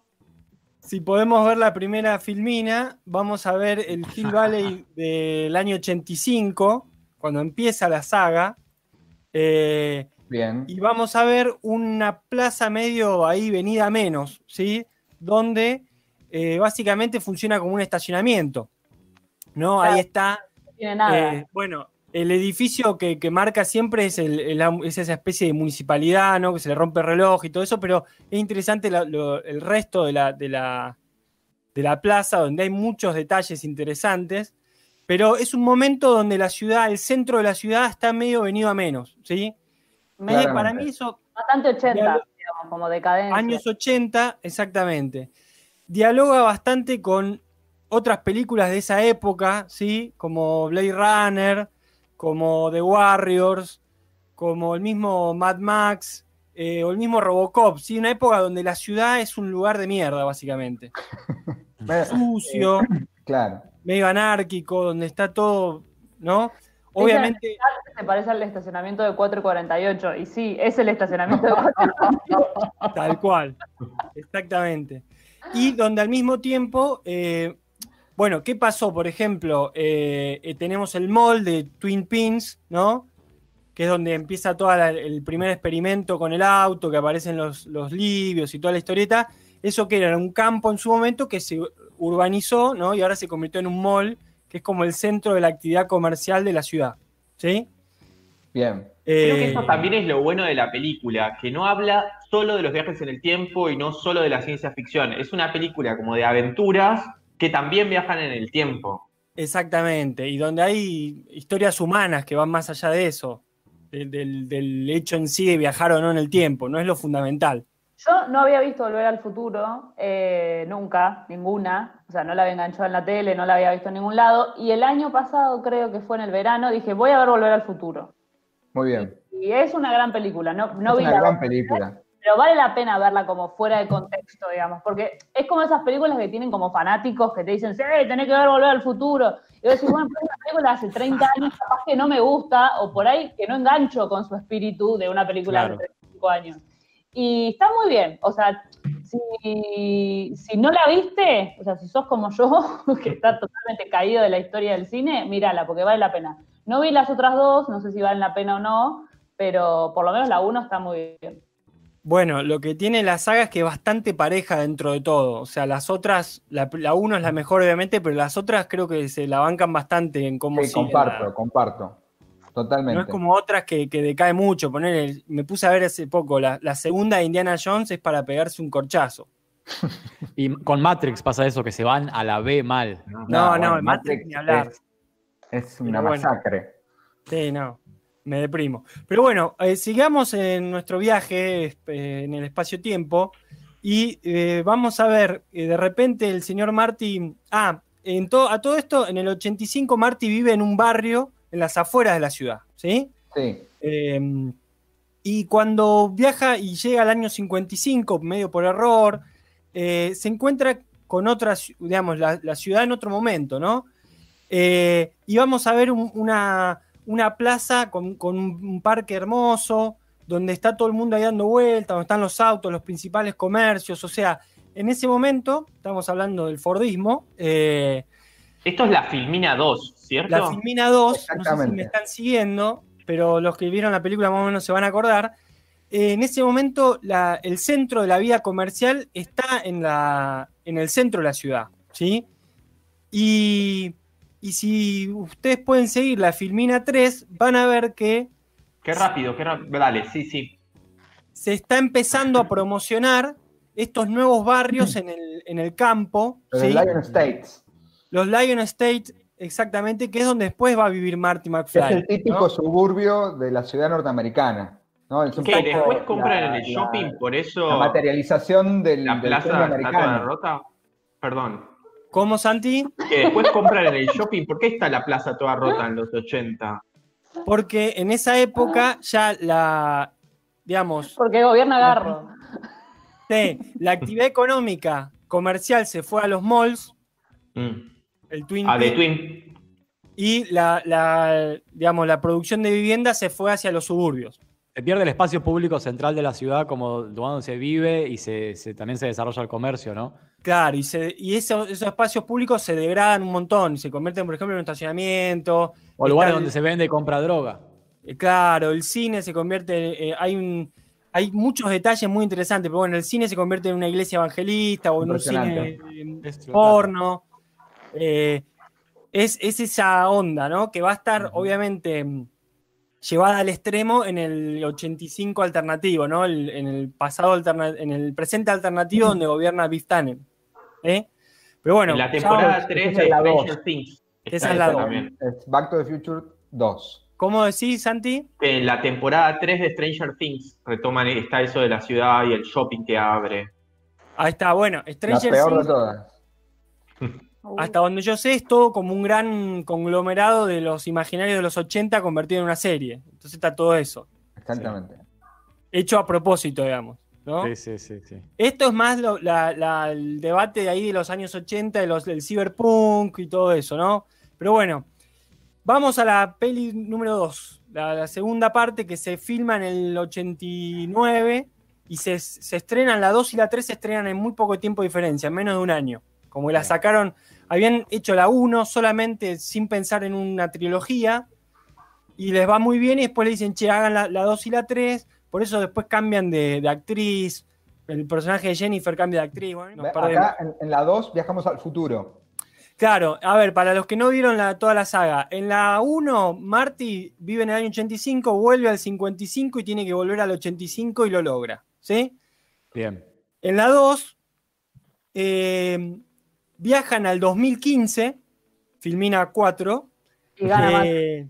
si podemos ver la primera filmina, vamos a ver el Hill Valley del año 85, cuando empieza la saga. Eh, Bien. y vamos a ver una plaza medio ahí venida menos, ¿sí? Donde eh, básicamente funciona como un estacionamiento. ¿No? Ahí está. No tiene nada. eh, bueno, el edificio que, que marca siempre es, el- el- es esa especie de municipalidad, ¿no? Que se le rompe el reloj y todo eso, pero es interesante la- lo- el resto de la, de, la, de la plaza, donde hay muchos detalles interesantes. Pero es un momento donde la ciudad, el centro de la ciudad está medio venido a menos, ¿sí? Eh, Claramente. para mí eso, Bastante 80, Dialo- digamos, como decadencia. años 80, exactamente. Dialoga bastante con otras películas de esa época, ¿sí? Como Blade Runner, como The Warriors, como el mismo Mad Max, eh, o el mismo Robocop, ¿sí? Una época donde la ciudad es un lugar de mierda, básicamente. Sucio, claro. medio anárquico, donde está todo, ¿no? Obviamente. Se parece al estacionamiento de 448. Y sí, es el estacionamiento de 448. Tal cual, exactamente. Y donde al mismo tiempo, eh, bueno, ¿qué pasó? Por ejemplo, eh, eh, tenemos el mall de Twin Pins, ¿no? Que es donde empieza todo el primer experimento con el auto, que aparecen los, los libios y toda la historieta. Eso que era un campo en su momento que se urbanizó, ¿no? Y ahora se convirtió en un mall, que es como el centro de la actividad comercial de la ciudad. ¿Sí? Bien. Creo que Eh, eso también es lo bueno de la película, que no habla solo de los viajes en el tiempo y no solo de la ciencia ficción. Es una película como de aventuras que también viajan en el tiempo. Exactamente, y donde hay historias humanas que van más allá de eso, del, del- del hecho en sí de viajar o no en el tiempo, no es lo fundamental. Yo no había visto Volver al Futuro, eh, nunca, ninguna. O sea, no la había enganchado en la tele, no la había visto en ningún lado. Y el año pasado, creo que fue en el verano, dije, voy a ver Volver al Futuro. Muy bien. Y es una gran película. No, no es vi una la gran película. Pero vale la pena verla como fuera de contexto, digamos, porque es como esas películas que tienen como fanáticos que te dicen, sí, tenés que ver Volver al Futuro. Y vos decís, bueno, pero es una película de hace 30 años, capaz que no me gusta, o por ahí que no engancho con su espíritu de una película Claro. de 35 años. Y está muy bien, o sea, si, si no la viste, o sea, si sos como yo, que está totalmente caído de la historia del cine, mírala, porque vale la pena. No vi las otras dos, no sé si valen la pena o no, pero por lo menos la uno está muy bien. Bueno, lo que tiene la saga es que es bastante pareja dentro de todo. O sea, las otras, la, la uno es la mejor obviamente, pero las otras creo que se la bancan bastante en cómo Sí, comparto, la- comparto. Totalmente. No es como otras que, que decae mucho. Poner me puse a ver hace poco, la, la segunda de Indiana Jones es para pegarse un corchazo. Y con Matrix pasa eso, que se van a la B mal. No, no, Matrix ni hablar. Es, es una bueno. masacre. Sí, no, me deprimo. Pero bueno, eh, sigamos en nuestro viaje eh, en el espacio-tiempo y eh, vamos a ver, de repente el señor Marty, ah, en to- a todo esto, en el 85 Marty vive en un barrio en las afueras de la ciudad, ¿sí? Sí. Eh, y cuando viaja y llega al año 55, medio por error, se encuentra con otra, digamos, la, la ciudad en otro momento, ¿no? Y vamos a ver un- una, una plaza con, con un parque hermoso, donde está todo el mundo ahí dando vueltas, donde están los autos, los principales comercios, o sea, en ese momento, estamos hablando del Fordismo, eh, Esto es la Filmina 2, ¿cierto? la Filmina 2, no sé si me están siguiendo, pero los que vieron la película más o menos se van a acordar. Eh, en ese momento, la- el centro de la vida comercial está en, la, en el centro de la ciudad, ¿sí? Y, y si ustedes pueden seguir la Filmina 3, van a ver que Qué rápido, qué rápido. Dale, sí, sí. se está empezando a promocionar estos nuevos barrios en el, en el campo, el Lion States. los Lion State, exactamente, que es donde después va a vivir Marty Es McFly. el típico ¿no? suburbio de la ciudad norteamericana. ¿no? Es poco Después compran la- en el la- shopping, por eso La materialización del, la del plaza toda americano. rota. Perdón. ¿Cómo, Santi? Que después compran en el shopping. ¿Por qué está la plaza toda rota en los 80? Porque en esa época ya la, digamos, Porque gobierna Garro. sí, la actividad económica comercial se fue a los malls, Mm. el Twin Ah, de Twin. y la, la, digamos, la producción de vivienda se fue hacia los suburbios. Se pierde el espacio público central de la ciudad como donde se vive y se, se- también se desarrolla el comercio, ¿no? Claro, y, se- y esos, esos espacios públicos se degradan un montón y se convierten, por ejemplo, en un estacionamiento. O lugares el- donde se vende y compra droga. Eh, Claro, el cine se convierte, eh, hay un, hay muchos detalles muy interesantes, pero bueno, el cine se convierte en una iglesia evangelista o en un cine Es- porno. Eh, es, es esa onda, ¿no? Que va a estar, obviamente, llevada al extremo en el 85 alternativo, ¿no? El- en el pasado alterna- en el presente alternativo donde gobierna Biff Tannen. ¿eh? Pero bueno, en la ya- temporada 3 esa de la Stranger dos. Things. Esa es la eso dos. también. Es Back to the Future 2. ¿cómo decís, Santi? En la temporada 3 de Stranger Things retoman, está eso de la ciudad y el shopping que abre. Ahí está, bueno, La Stranger peor de Things, todas. hasta donde yo sé, es todo como un gran conglomerado de los imaginarios de los 80 convertido en una serie. Entonces está todo eso. Exactamente. Hecho a propósito, digamos. ¿no? Sí, sí, sí, sí. Esto es más lo- la- la- el debate de ahí de los años 80, de los, del cyberpunk y todo eso, ¿no? Pero bueno, vamos a la peli número 2, la, la segunda parte que se filma en el 89 y se, se estrenan, la 2 y la 3 se estrenan en muy poco tiempo de diferencia, en menos de un año. Como la sacaron, habían hecho la 1 solamente sin pensar en una trilogía y les va muy bien y después le dicen, che, hagan la, la 2 y la 3, por eso después cambian de, de actriz, el personaje de Jennifer cambia de actriz, bueno. Acá en, en la 2 viajamos al futuro. Claro, a ver, para los que no vieron la- toda la saga, en la 1, Marty vive en el año 85, vuelve al 55 y tiene que volver al 85 y lo logra, ¿sí? Bien. En la 2, eh, viajan al 2015 Filmina 4. Y gana más. Eh,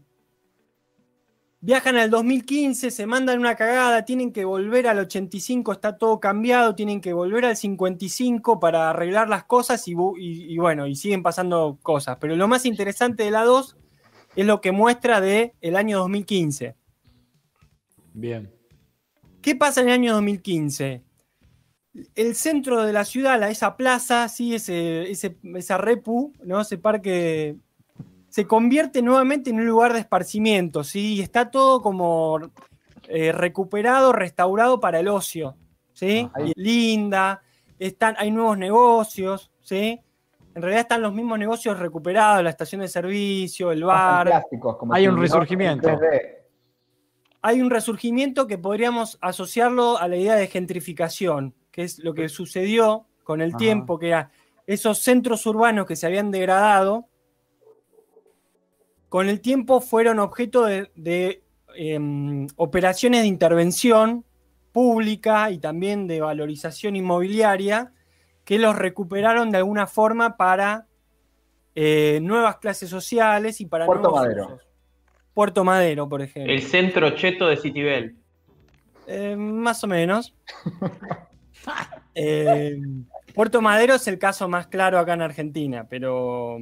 viajan al 2015, se mandan una cagada, tienen que volver al 85, está todo cambiado, tienen que volver al 55 para arreglar las cosas y, bu- y- y bueno, y siguen pasando cosas. Pero lo más interesante de la 2 es lo que muestra de el año 2015. Bien. ¿Qué pasa en el año 2015? El centro de la ciudad, la- esa plaza, sí, ese, ese- esa repu, ¿no? ese parque, se convierte nuevamente en un lugar de esparcimiento, ¿sí? y está todo como eh, recuperado, restaurado para el ocio. ¿sí? Ahí. Linda, están, hay nuevos negocios, ¿sí? en realidad están los mismos negocios recuperados, la estación de servicio, el bar. Como Hay si un resurgimiento. en 3D. hay un resurgimiento que podríamos asociarlo a la idea de gentrificación, que es lo que sucedió con el Ajá. tiempo, que era esos centros urbanos que se habían degradado, con el tiempo fueron objeto de, de, em, operaciones de intervención pública y también de valorización inmobiliaria que los recuperaron de alguna forma para eh, nuevas clases sociales y para Puerto nuevos Madero. usos. Puerto Madero, por ejemplo. El centro cheto de Citibel. Eh, más o menos. Eh, Puerto Madero es el caso más claro acá en Argentina, pero.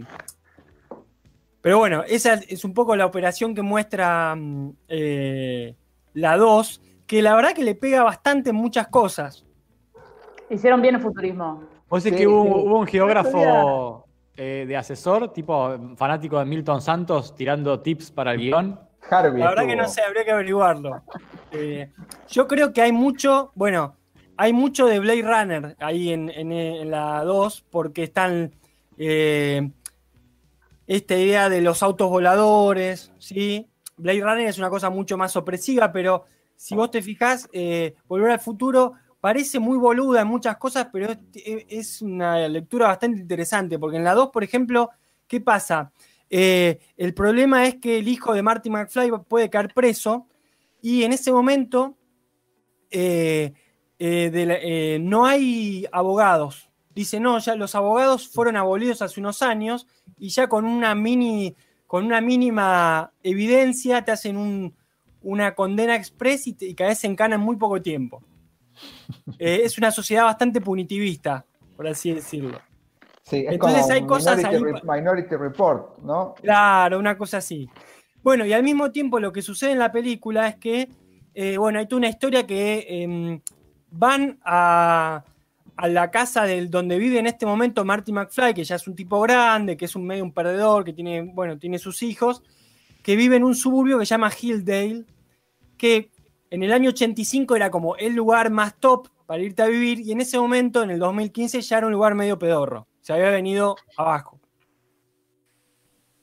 Pero bueno, esa es un poco la operación que muestra mm, eh, la 2, que la verdad que le pega bastante en muchas cosas. Hicieron bien el futurismo. Vos decís Sí, que hubo, sí. hubo un geógrafo eh, de asesor, tipo fanático de Milton Santos, tirando tips para el guion. Harvey La verdad que no sé, habría que averiguarlo. Eh, yo creo que hay mucho, bueno, hay mucho de Blade Runner ahí en, la 2, porque están eh, esta idea de los autos voladores, ¿sí? Blade Runner es una cosa mucho más opresiva, pero si vos te fijás, eh, Volver al Futuro parece muy boluda en muchas cosas, pero es, una lectura bastante interesante, porque en la 2, por ejemplo, ¿qué pasa? Eh, el problema es que el hijo de Marty McFly puede caer preso y en ese momento eh, de la- eh, no hay abogados. Dice, no, ya los abogados fueron abolidos hace unos años y ya con una mini, con una mínima evidencia te hacen un- una condena express y, te, y caes en cana en muy poco tiempo. Eh, es una sociedad bastante punitivista, por así decirlo. Sí, es Entonces como hay cosas Minority, ahí Re- Minority Report, ¿no? Claro, una cosa así. Bueno, y al mismo tiempo lo que sucede en la película es que, eh, bueno, hay toda una historia que em, van a, la casa del, donde vive en este momento Marty McFly, que ya es un tipo grande, que es un medio un perdedor, que tiene, bueno, tiene sus hijos, que vive en un suburbio que se llama Hilldale, que en el año 85 era como el lugar más top para irte a vivir, y en ese momento, en el 2015, ya era un lugar medio pedorro. Se había venido abajo.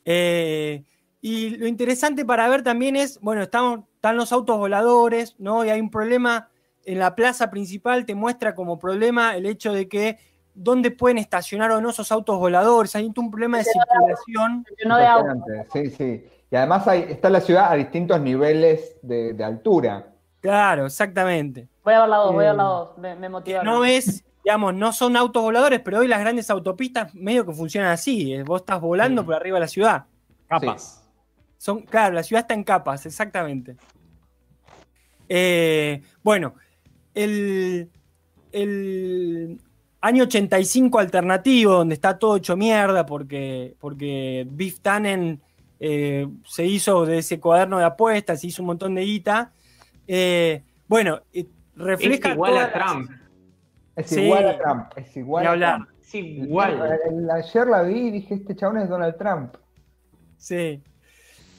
Eh, y lo interesante para ver también es, bueno, estamos, están los autos voladores, ¿no? Y hay un problema en la plaza principal, te muestra como problema el hecho de que dónde pueden estacionar o no esos autos voladores. Hay un problema de circulación. De Sí, sí. Y además hay, está la ciudad a distintos niveles de, de altura. Claro, exactamente. Voy a ver la dos, voy a ver la Eh, dos. Me, me motivaron. No es, digamos, no son autos voladores, pero hoy las grandes autopistas medio que funcionan así. eh, Vos estás volando por arriba de la ciudad. Capas. Son, claro, la ciudad está en capas, exactamente. Eh, bueno, el, el año 85 alternativo, donde está todo hecho mierda, porque, porque Biff Tannen eh, se hizo de ese cuaderno de apuestas, se hizo un montón de guita. Eh, bueno, eh, refleja. Es igual a las- Trump. Es Sí. igual a Trump. Es igual a hablar. Trump. Es igual. Ayer la vi y dije, este chabón es Donald Trump. Sí.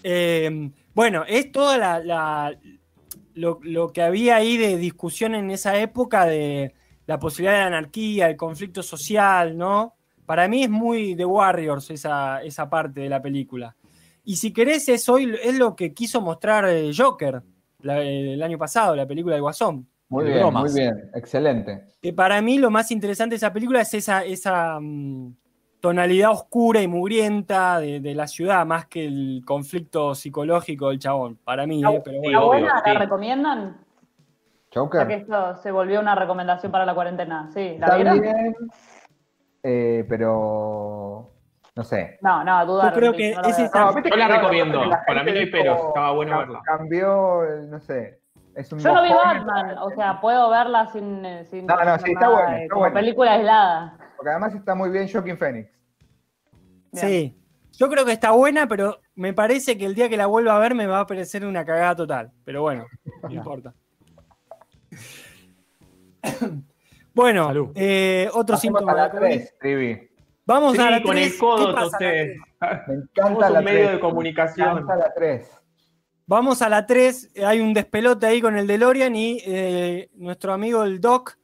Eh, bueno, es toda la, la- lo, lo que había ahí de discusión en esa época de la posibilidad de la anarquía, el conflicto social, ¿no? Para mí es muy The Warriors esa, esa parte de la película. Y si querés, es, hoy, es lo que quiso mostrar eh, Joker la- el año pasado, la película de Guasón. Muy De bien, bromas. muy bien. Excelente. Que para mí lo más interesante de esa película es esa, esa mm, tonalidad oscura y mugrienta de, de la ciudad, más que el conflicto psicológico del chabón. Para mí, ¿eh? pero ¿Está bueno. obvio, buena? sí. ¿La recomiendan? Joker. Ya que esto se volvió una recomendación para la cuarentena. Sí, ¿la Está vieron? bien, eh, pero no sé. No, no, dudaron. Yo creo que no No, viste Yo la recomiendo, la para mí no hay como estaba bueno verla. Cambió, el- no sé. Es un Yo no vi Batman, o sea, puedo verla sin. eh, sin No, no, sí, está nada buena, de- está como buena. película aislada. Porque además está muy bien Joaquin Phoenix. Bien. Sí. Yo creo que está buena, pero me parece que el día que la vuelva a ver me va a parecer una cagada total. Pero bueno, no importa. Bueno, eh, otro síntoma a la de COVID. 3, Trivi. Vamos Sí, a la con 3. el codo, ¿Qué pasa a la Tose. 3? Me encanta la un medio 3. de Me comunicación. encanta la 3. Vamos a la 3. Hay un despelote ahí con el DeLorean y eh, nuestro amigo el Doc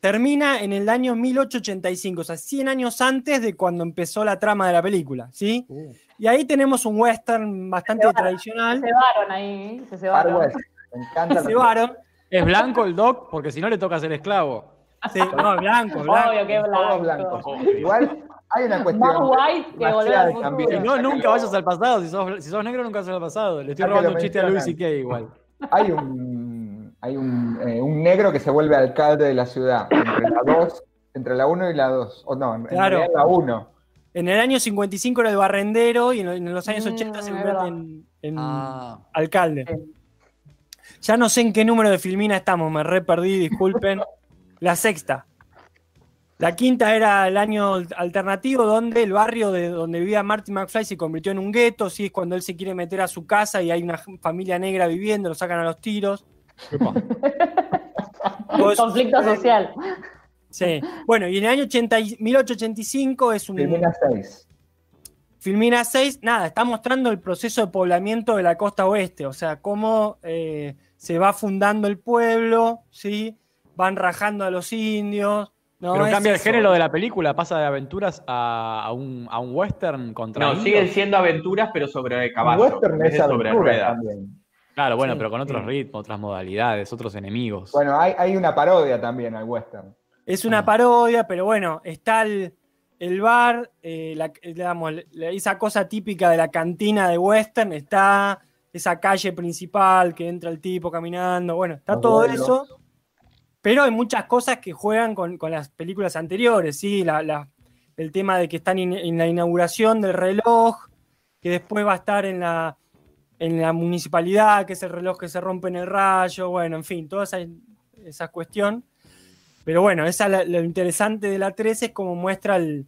termina en el año 1885, o sea, 100 años antes de cuando empezó la trama de la película, ¿sí? Uh. Y ahí tenemos un western bastante Se tradicional. Se cebaron ahí, se cebaron. Me encanta Se varon. Es blanco el doc, porque si no le toca ser esclavo. Sí, no, blanco, blanco. Obvio que es blanco. Igual hay una Más cuestión. white que volver al futuro. Si no, nunca vayas al pasado. Si sos, si sos negro, nunca vas al pasado. Le estoy robando un chiste a Luis. C.K. igual. Hay un, hay un, eh, un negro que se vuelve alcalde de la ciudad. Entre la 2, entre la 1 y la 2. O no, en Claro. realidad la 1. En el año 55 era el barrendero y en, en los años Mm, 80 se es convierte en, en Ah. alcalde. Ya no sé en qué número de Filmina estamos, me re perdí, disculpen. La sexta. La quinta era el año alternativo donde el barrio de donde vivía Marty McFly se convirtió en un gueto, sí, es cuando él se quiere meter a su casa y hay una familia negra viviendo, lo sacan a los tiros. Eso Conflicto sucede- social. Sí. Bueno, y en el año 80 y- 1885 es un... Filmina 6. Filmina 6, nada, está mostrando el proceso de poblamiento de la costa oeste, o sea, cómo eh, se va fundando el pueblo, ¿sí? Van rajando a los indios. ¿no? Pero Es cambia el género de la película, pasa de aventuras a, a un, a un western contra No, indios. siguen siendo aventuras, pero sobre Un caballo. western en vez es sobre ruedas. también. Claro, bueno, Sí, pero con otros sí. ritmos, otras modalidades, otros enemigos. Bueno, hay, hay una parodia también al western. Es una Ah. parodia, pero bueno, está el, el bar, eh, la- digamos, la- esa cosa típica de la cantina de western, está esa calle principal que entra el tipo caminando, bueno, está Los todo vuelos. eso, pero hay muchas cosas que juegan con, con las películas anteriores, ¿sí? La- la- el tema de que están in- en la inauguración del reloj, que después va a estar en la, en la municipalidad, que es el reloj que se rompe en el rayo, bueno, en fin, toda esa, esa cuestión. Pero bueno, esa, lo interesante de la 13 es como muestra el,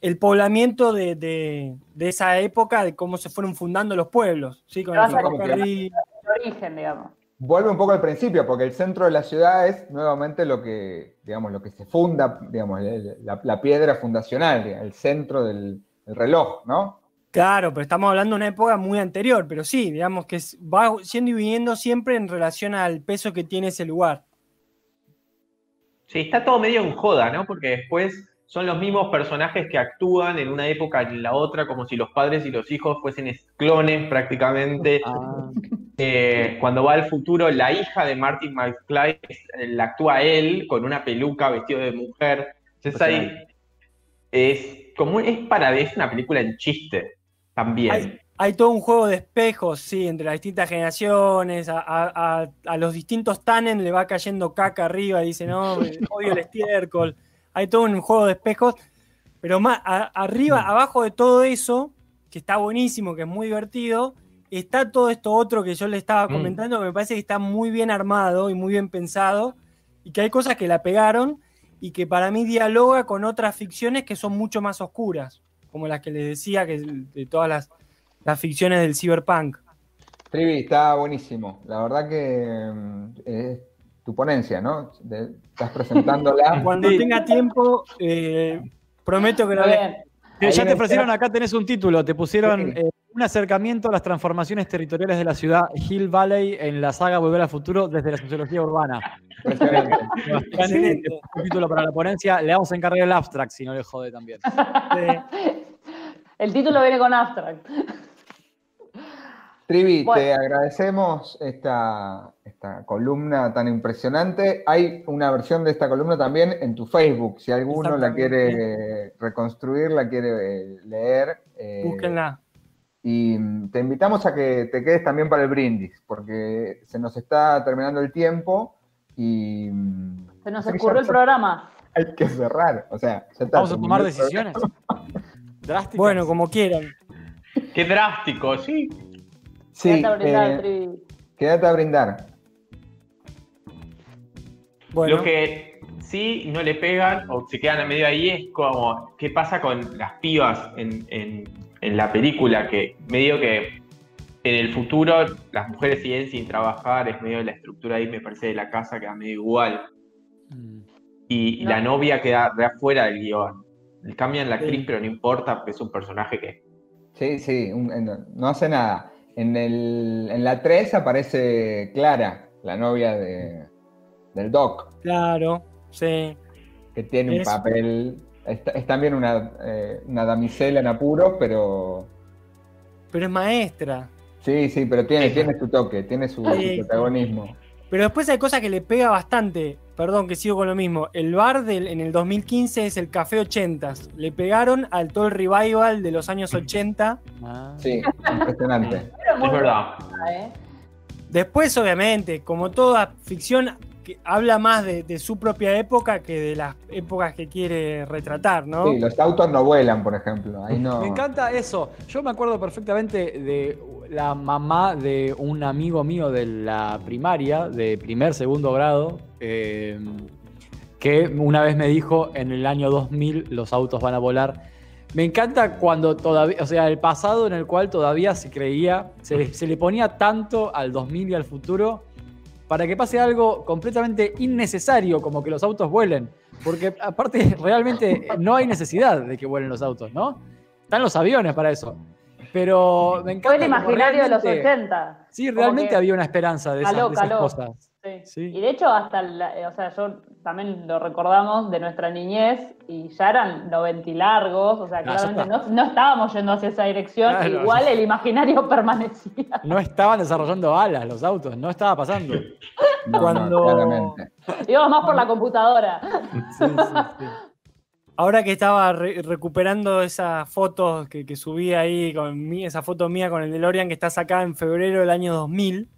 el poblamiento de, de- de esa época, de cómo se fueron fundando los pueblos, ¿sí? Con el origen, digamos. Vuelve un poco al principio, porque el centro de la ciudad es nuevamente lo que, digamos, lo que se funda, digamos, la, la piedra fundacional, el centro del, del reloj, ¿no? Claro, pero estamos hablando de una época muy anterior, pero sí, digamos que va siendo y viniendo siempre en relación al peso que tiene ese lugar. Sí, está todo medio en joda, ¿no? Porque después son los mismos personajes que actúan en una época y en la otra, como si los padres y los hijos fuesen es- clones prácticamente. Ah. Eh, cuando va al futuro, la hija de Martin McFly la actúa él con una peluca vestido de mujer. Entonces ahí es como es para es una película en chiste también. Hay, hay todo un juego de espejos, sí, entre las distintas generaciones, a, a- a- a los distintos Tannen le va cayendo caca arriba y dice, no, odio el estiércol. Hay todo un juego de espejos, pero más arriba, abajo de todo eso, que está buenísimo, que es muy divertido, está todo esto otro que yo le estaba Mm. comentando, que me parece que está muy bien armado y muy bien pensado, y que hay cosas que la pegaron y que para mí dialoga con otras ficciones que son mucho más oscuras, como las que les decía, que de todas las, las ficciones del cyberpunk. Trivi, está buenísimo. La verdad que es tu ponencia, ¿no? De- estás presentándola. Cuando Sí. tenga tiempo, eh, prometo que. Eh, Ahí ya te ofrecieron, acá tenés un título, te pusieron Sí. eh, un acercamiento a las transformaciones territoriales de la ciudad Hill Valley en la saga Volver al Futuro desde la sociología urbana. Impresionante. Un título para la ponencia, le vamos a encargar el abstract si no le jode también. Sí. El título viene con abstract. Trivi, Bueno. te agradecemos esta, esta columna tan impresionante. Hay una versión de esta columna también en tu Facebook. Si alguno la quiere reconstruir, la quiere eh, leer. eh, Búsquenla. Y te invitamos a que te quedes también para el brindis, porque se nos está terminando el tiempo y Se nos Sí, escurrió el programa. hay que cerrar. O sea, ya está, Vamos a tomar decisiones. Drásticas. Bueno, como quieran. Qué drástico, sí. Sí, Quédate a brindar, eh, quédate a brindar. Bueno, Lo que sí no le pegan o se quedan a medio ahí es como, ¿qué pasa con las pibas en, en- en la película? Que medio que en el futuro las mujeres siguen sin trabajar, es medio la estructura ahí, me parece, de la casa queda medio igual. Mm. Y No. la novia queda re afuera del guion. Cambian la actriz, Sí. pero no importa, porque es un personaje que. Sí, sí, un- en- no hace nada. En, el, en la 3 aparece Clara, la novia de, del Doc, claro, sí. que tiene un papel. Es, es también una, eh, una damisela en apuros, pero. Pero es maestra. Sí, sí, pero tiene, tiene su toque, tiene su, protagonismo. Pero después hay cosas que le pega bastante. Perdón, que sigo con lo mismo. El bar del, en el 2015 es el Café 80s. Le pegaron al todo el revival de los años 80. Ah. Sí, impresionante. Es verdad. ¿eh? Después, obviamente, como toda ficción, que habla más de, de su propia época que de las épocas que quiere retratar, ¿no? Sí, los autos no vuelan, por ejemplo. Ahí no. Me encanta eso. Yo me acuerdo perfectamente de la mamá de un amigo mío de la primaria, de primer, segundo grado, eh, que una vez me dijo, en el año 2000 los autos van a volar. Me encanta cuando todavía, o sea, el pasado en el cual todavía se creía, se le, se le ponía tanto al 2000 y al futuro para que pase algo completamente innecesario como que los autos vuelen. Porque aparte realmente no hay necesidad de que vuelen los autos, ¿no? Están los aviones para eso. Pero me encanta. Fue el imaginario de los realmente- 80. Sí, realmente había una esperanza de esas, de esas cosas. Sí. Sí. Y de hecho, hasta, la- eh, o sea, yo también lo recordamos de nuestra niñez y ya eran 90 y largos, o sea, Ah, claramente no, no estábamos yendo hacia esa dirección, Claro. igual el imaginario permanecía. No estaban desarrollando alas los autos, no estaba pasando. No, no, Cuando- claramente. Íbamos más por la computadora. sí, sí. Ahora que estaba re- recuperando esas fotos que, que subí ahí, con mi- esa foto mía con el DeLorean que está sacada en febrero del año 2000,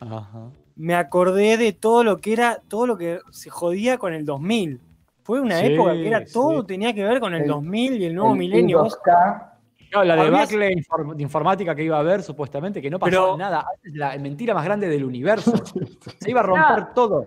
Ajá. Me acordé de todo lo que era, todo lo que se jodía con el 2000. Fue una Sí, época que era sí. todo tenía que ver con el, El- 2000 y el nuevo El milenio. Vos- I2K, No, la debacle infor- de informática que iba a haber, supuestamente, que no pasaba Pero- nada. Es la mentira más grande del universo. Se iba a romper No. todo.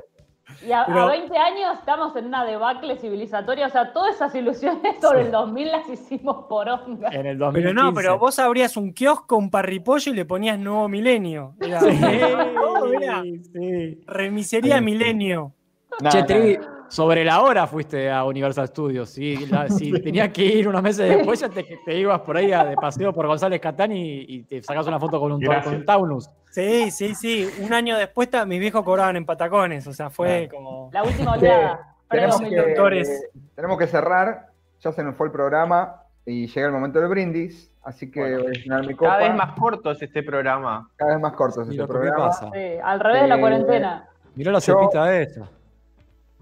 Y a, a Pero- 20 años estamos en una debacle civilizatoria, o sea, todas esas ilusiones sobre el 2000 las hicimos por onda. En el Pero 2015. no, pero vos abrías un kiosco, un parripollo y le ponías nuevo milenio. Era, Sí, sí. remisería milenio. no, Che, no. Trivi, sobre la hora fuiste a Universal Studios. Si, la- si tenías que ir unos meses después, ya te, te ibas por ahí a- de paseo por González Catán y, y te sacas una foto con un, con un Taunus. Sí, sí, sí. Un año después ta- mis viejos cobraban en patacones, o sea, fue como... La última Sí, oleada. tenemos, Pre- que, doctores. tenemos que cerrar. Ya se nos fue el programa y llega el momento del brindis. Así que Bueno, voy a llenar mi copa. Cada vez más corto es este programa. Cada vez más corto es este programa. pasa. Sí, al revés de la Eh, cuarentena. Mirá la cepita esa.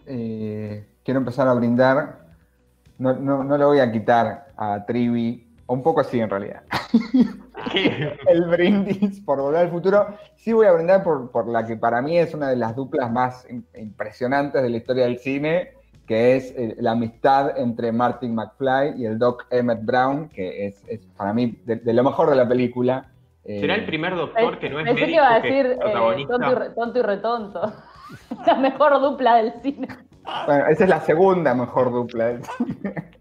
Eh, quiero empezar a brindar. No, no, no le voy a quitar a Trivi, un poco así en realidad. El brindis por volver al futuro. Sí voy a brindar por, por la que para mí es una de las duplas más im- impresionantes de la historia del cine, que es eh, la amistad entre Martin McFly y el Doc Emmett Brown, que es, es para mí de, de lo mejor de la película. Eh, ¿Será el primer doctor que no es Pensé que médico iba a que decir es eh, protagonista? tonto, y re- tonto y retonto. La mejor dupla del cine. Bueno, esa es la segunda mejor dupla del cine.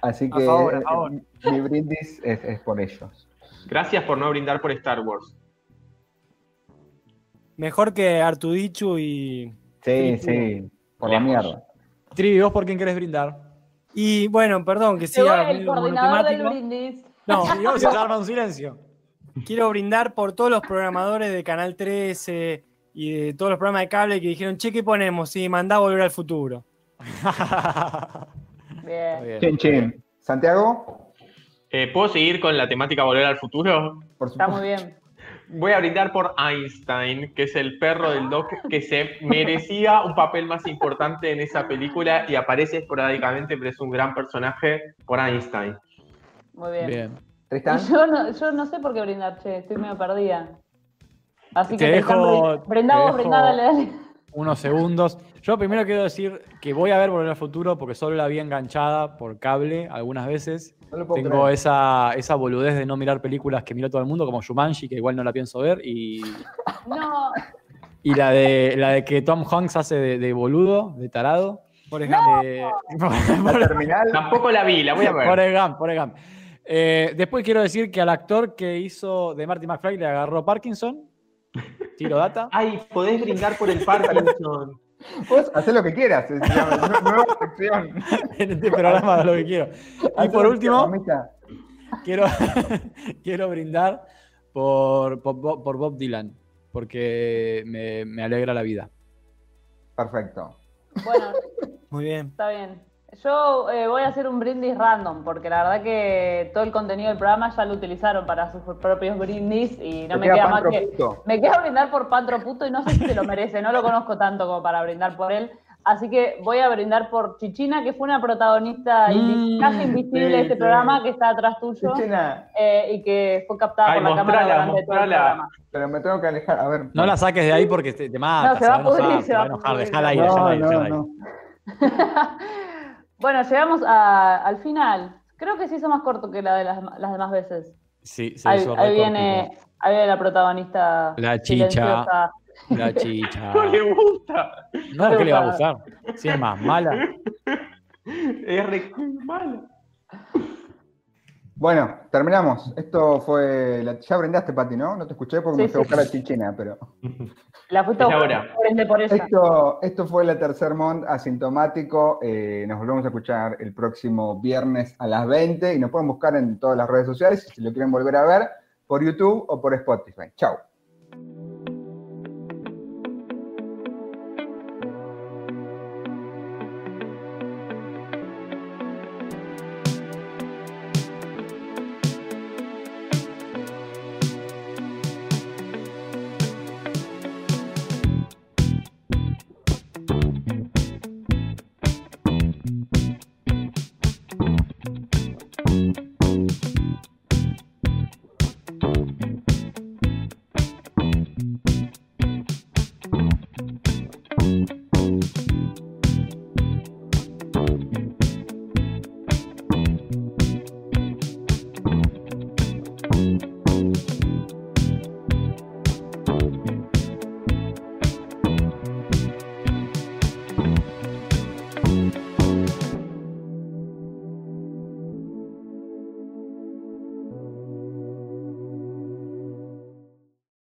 Así A que favor, a eh, favor. mi brindis es, es por ellos. Gracias por no brindar por Star Wars. Mejor que Artudichu y... Sí, sí, por la mierda. Trivi, ¿vos por quién querés brindar? Y bueno, perdón que siga el coordinador del brindis. No, Sí, vamos a armar un silencio. quiero brindar por todos los programadores de Canal 13 y de todos los programas de cable que dijeron, che, ¿qué ponemos? Sí, mandá volver al futuro. Bien. Chin, chin. Santiago, Eh, ¿Puedo seguir con la temática Volver al Futuro? por Está supuesto. muy bien. Voy a brindar por Einstein, que es el perro del Doc que se merecía un papel más importante en esa película y aparece esporádicamente, pero es un gran personaje por Einstein. Muy bien. Tristán. yo no, yo no sé por qué brindar, che, estoy medio perdida. Así Te que dejo- brindá te vos, dejo- brindá, dale, dale. unos segundos. Yo primero quiero decir que voy a ver Volver al Futuro porque solo la vi enganchada por cable algunas veces. No Tengo creer. esa, esa boludez de no mirar películas que mira todo el mundo, como Shumanji, que igual no la pienso ver, y, No, y la, de, la de que Tom Hanks hace de, de boludo, de tarado. Por ejemplo, Eh, La terminal. Tampoco la vi, la voy a ver. Forrest Gump, Forrest Gump. Eh, después quiero decir que al actor que hizo de Marty McFly le agarró Parkinson. Tiro data. Ay, podés brindar por el Parkinson. Vos hacés lo que quieras. llama, nu- Nueva sección. en este programa de lo que quiero. Y por último, quiero, quiero brindar por, por, Bob- por Bob Dylan, porque me, me alegra la vida. Perfecto. bueno, muy bien. está bien. Yo eh, voy a hacer un brindis random, porque la verdad que todo el contenido del programa ya lo utilizaron para sus propios brindis y no me queda queda más que. Puto. Me queda brindar por Pantro Puto y no sé si se lo merece, no lo conozco tanto como para brindar por él. Así que voy a brindar por Chichina, que fue una protagonista Mm, casi invisible sí, de este sí. programa, que está atrás tuyo Chichina, eh, y que fue captada Ay, por la cámara mostrala, durante todo el programa. pero me tengo que alejar. A ver. No la saques de ahí porque te, te mata. No, se va a pudrir, se va a enojar. pudrir. Dejala ahí, dejala No, ahí, no, dejala ahí. no. Bueno, llegamos a- al final. Creo que se hizo más corto que la de las, las demás veces. Sí, se Ahí, hizo ahí viene, ahí viene la protagonista. La chicha. silenciosa. La chicha. No le gusta. No, ¿qué le va a gustar? Si es más mala. Es re mala. Bueno, terminamos. Esto fue. la- Ya brindaste, Pati, ¿no? No te escuché porque Sí, me fui a sí. buscar a Chichina, pero. La fuiste a por ella. Esto, esto fue la tercer Mont asintomático. Eh, nos volvemos a escuchar el próximo viernes a las 20 y nos pueden buscar en todas las redes sociales si lo quieren volver a ver por YouTube o por Spotify. Chao.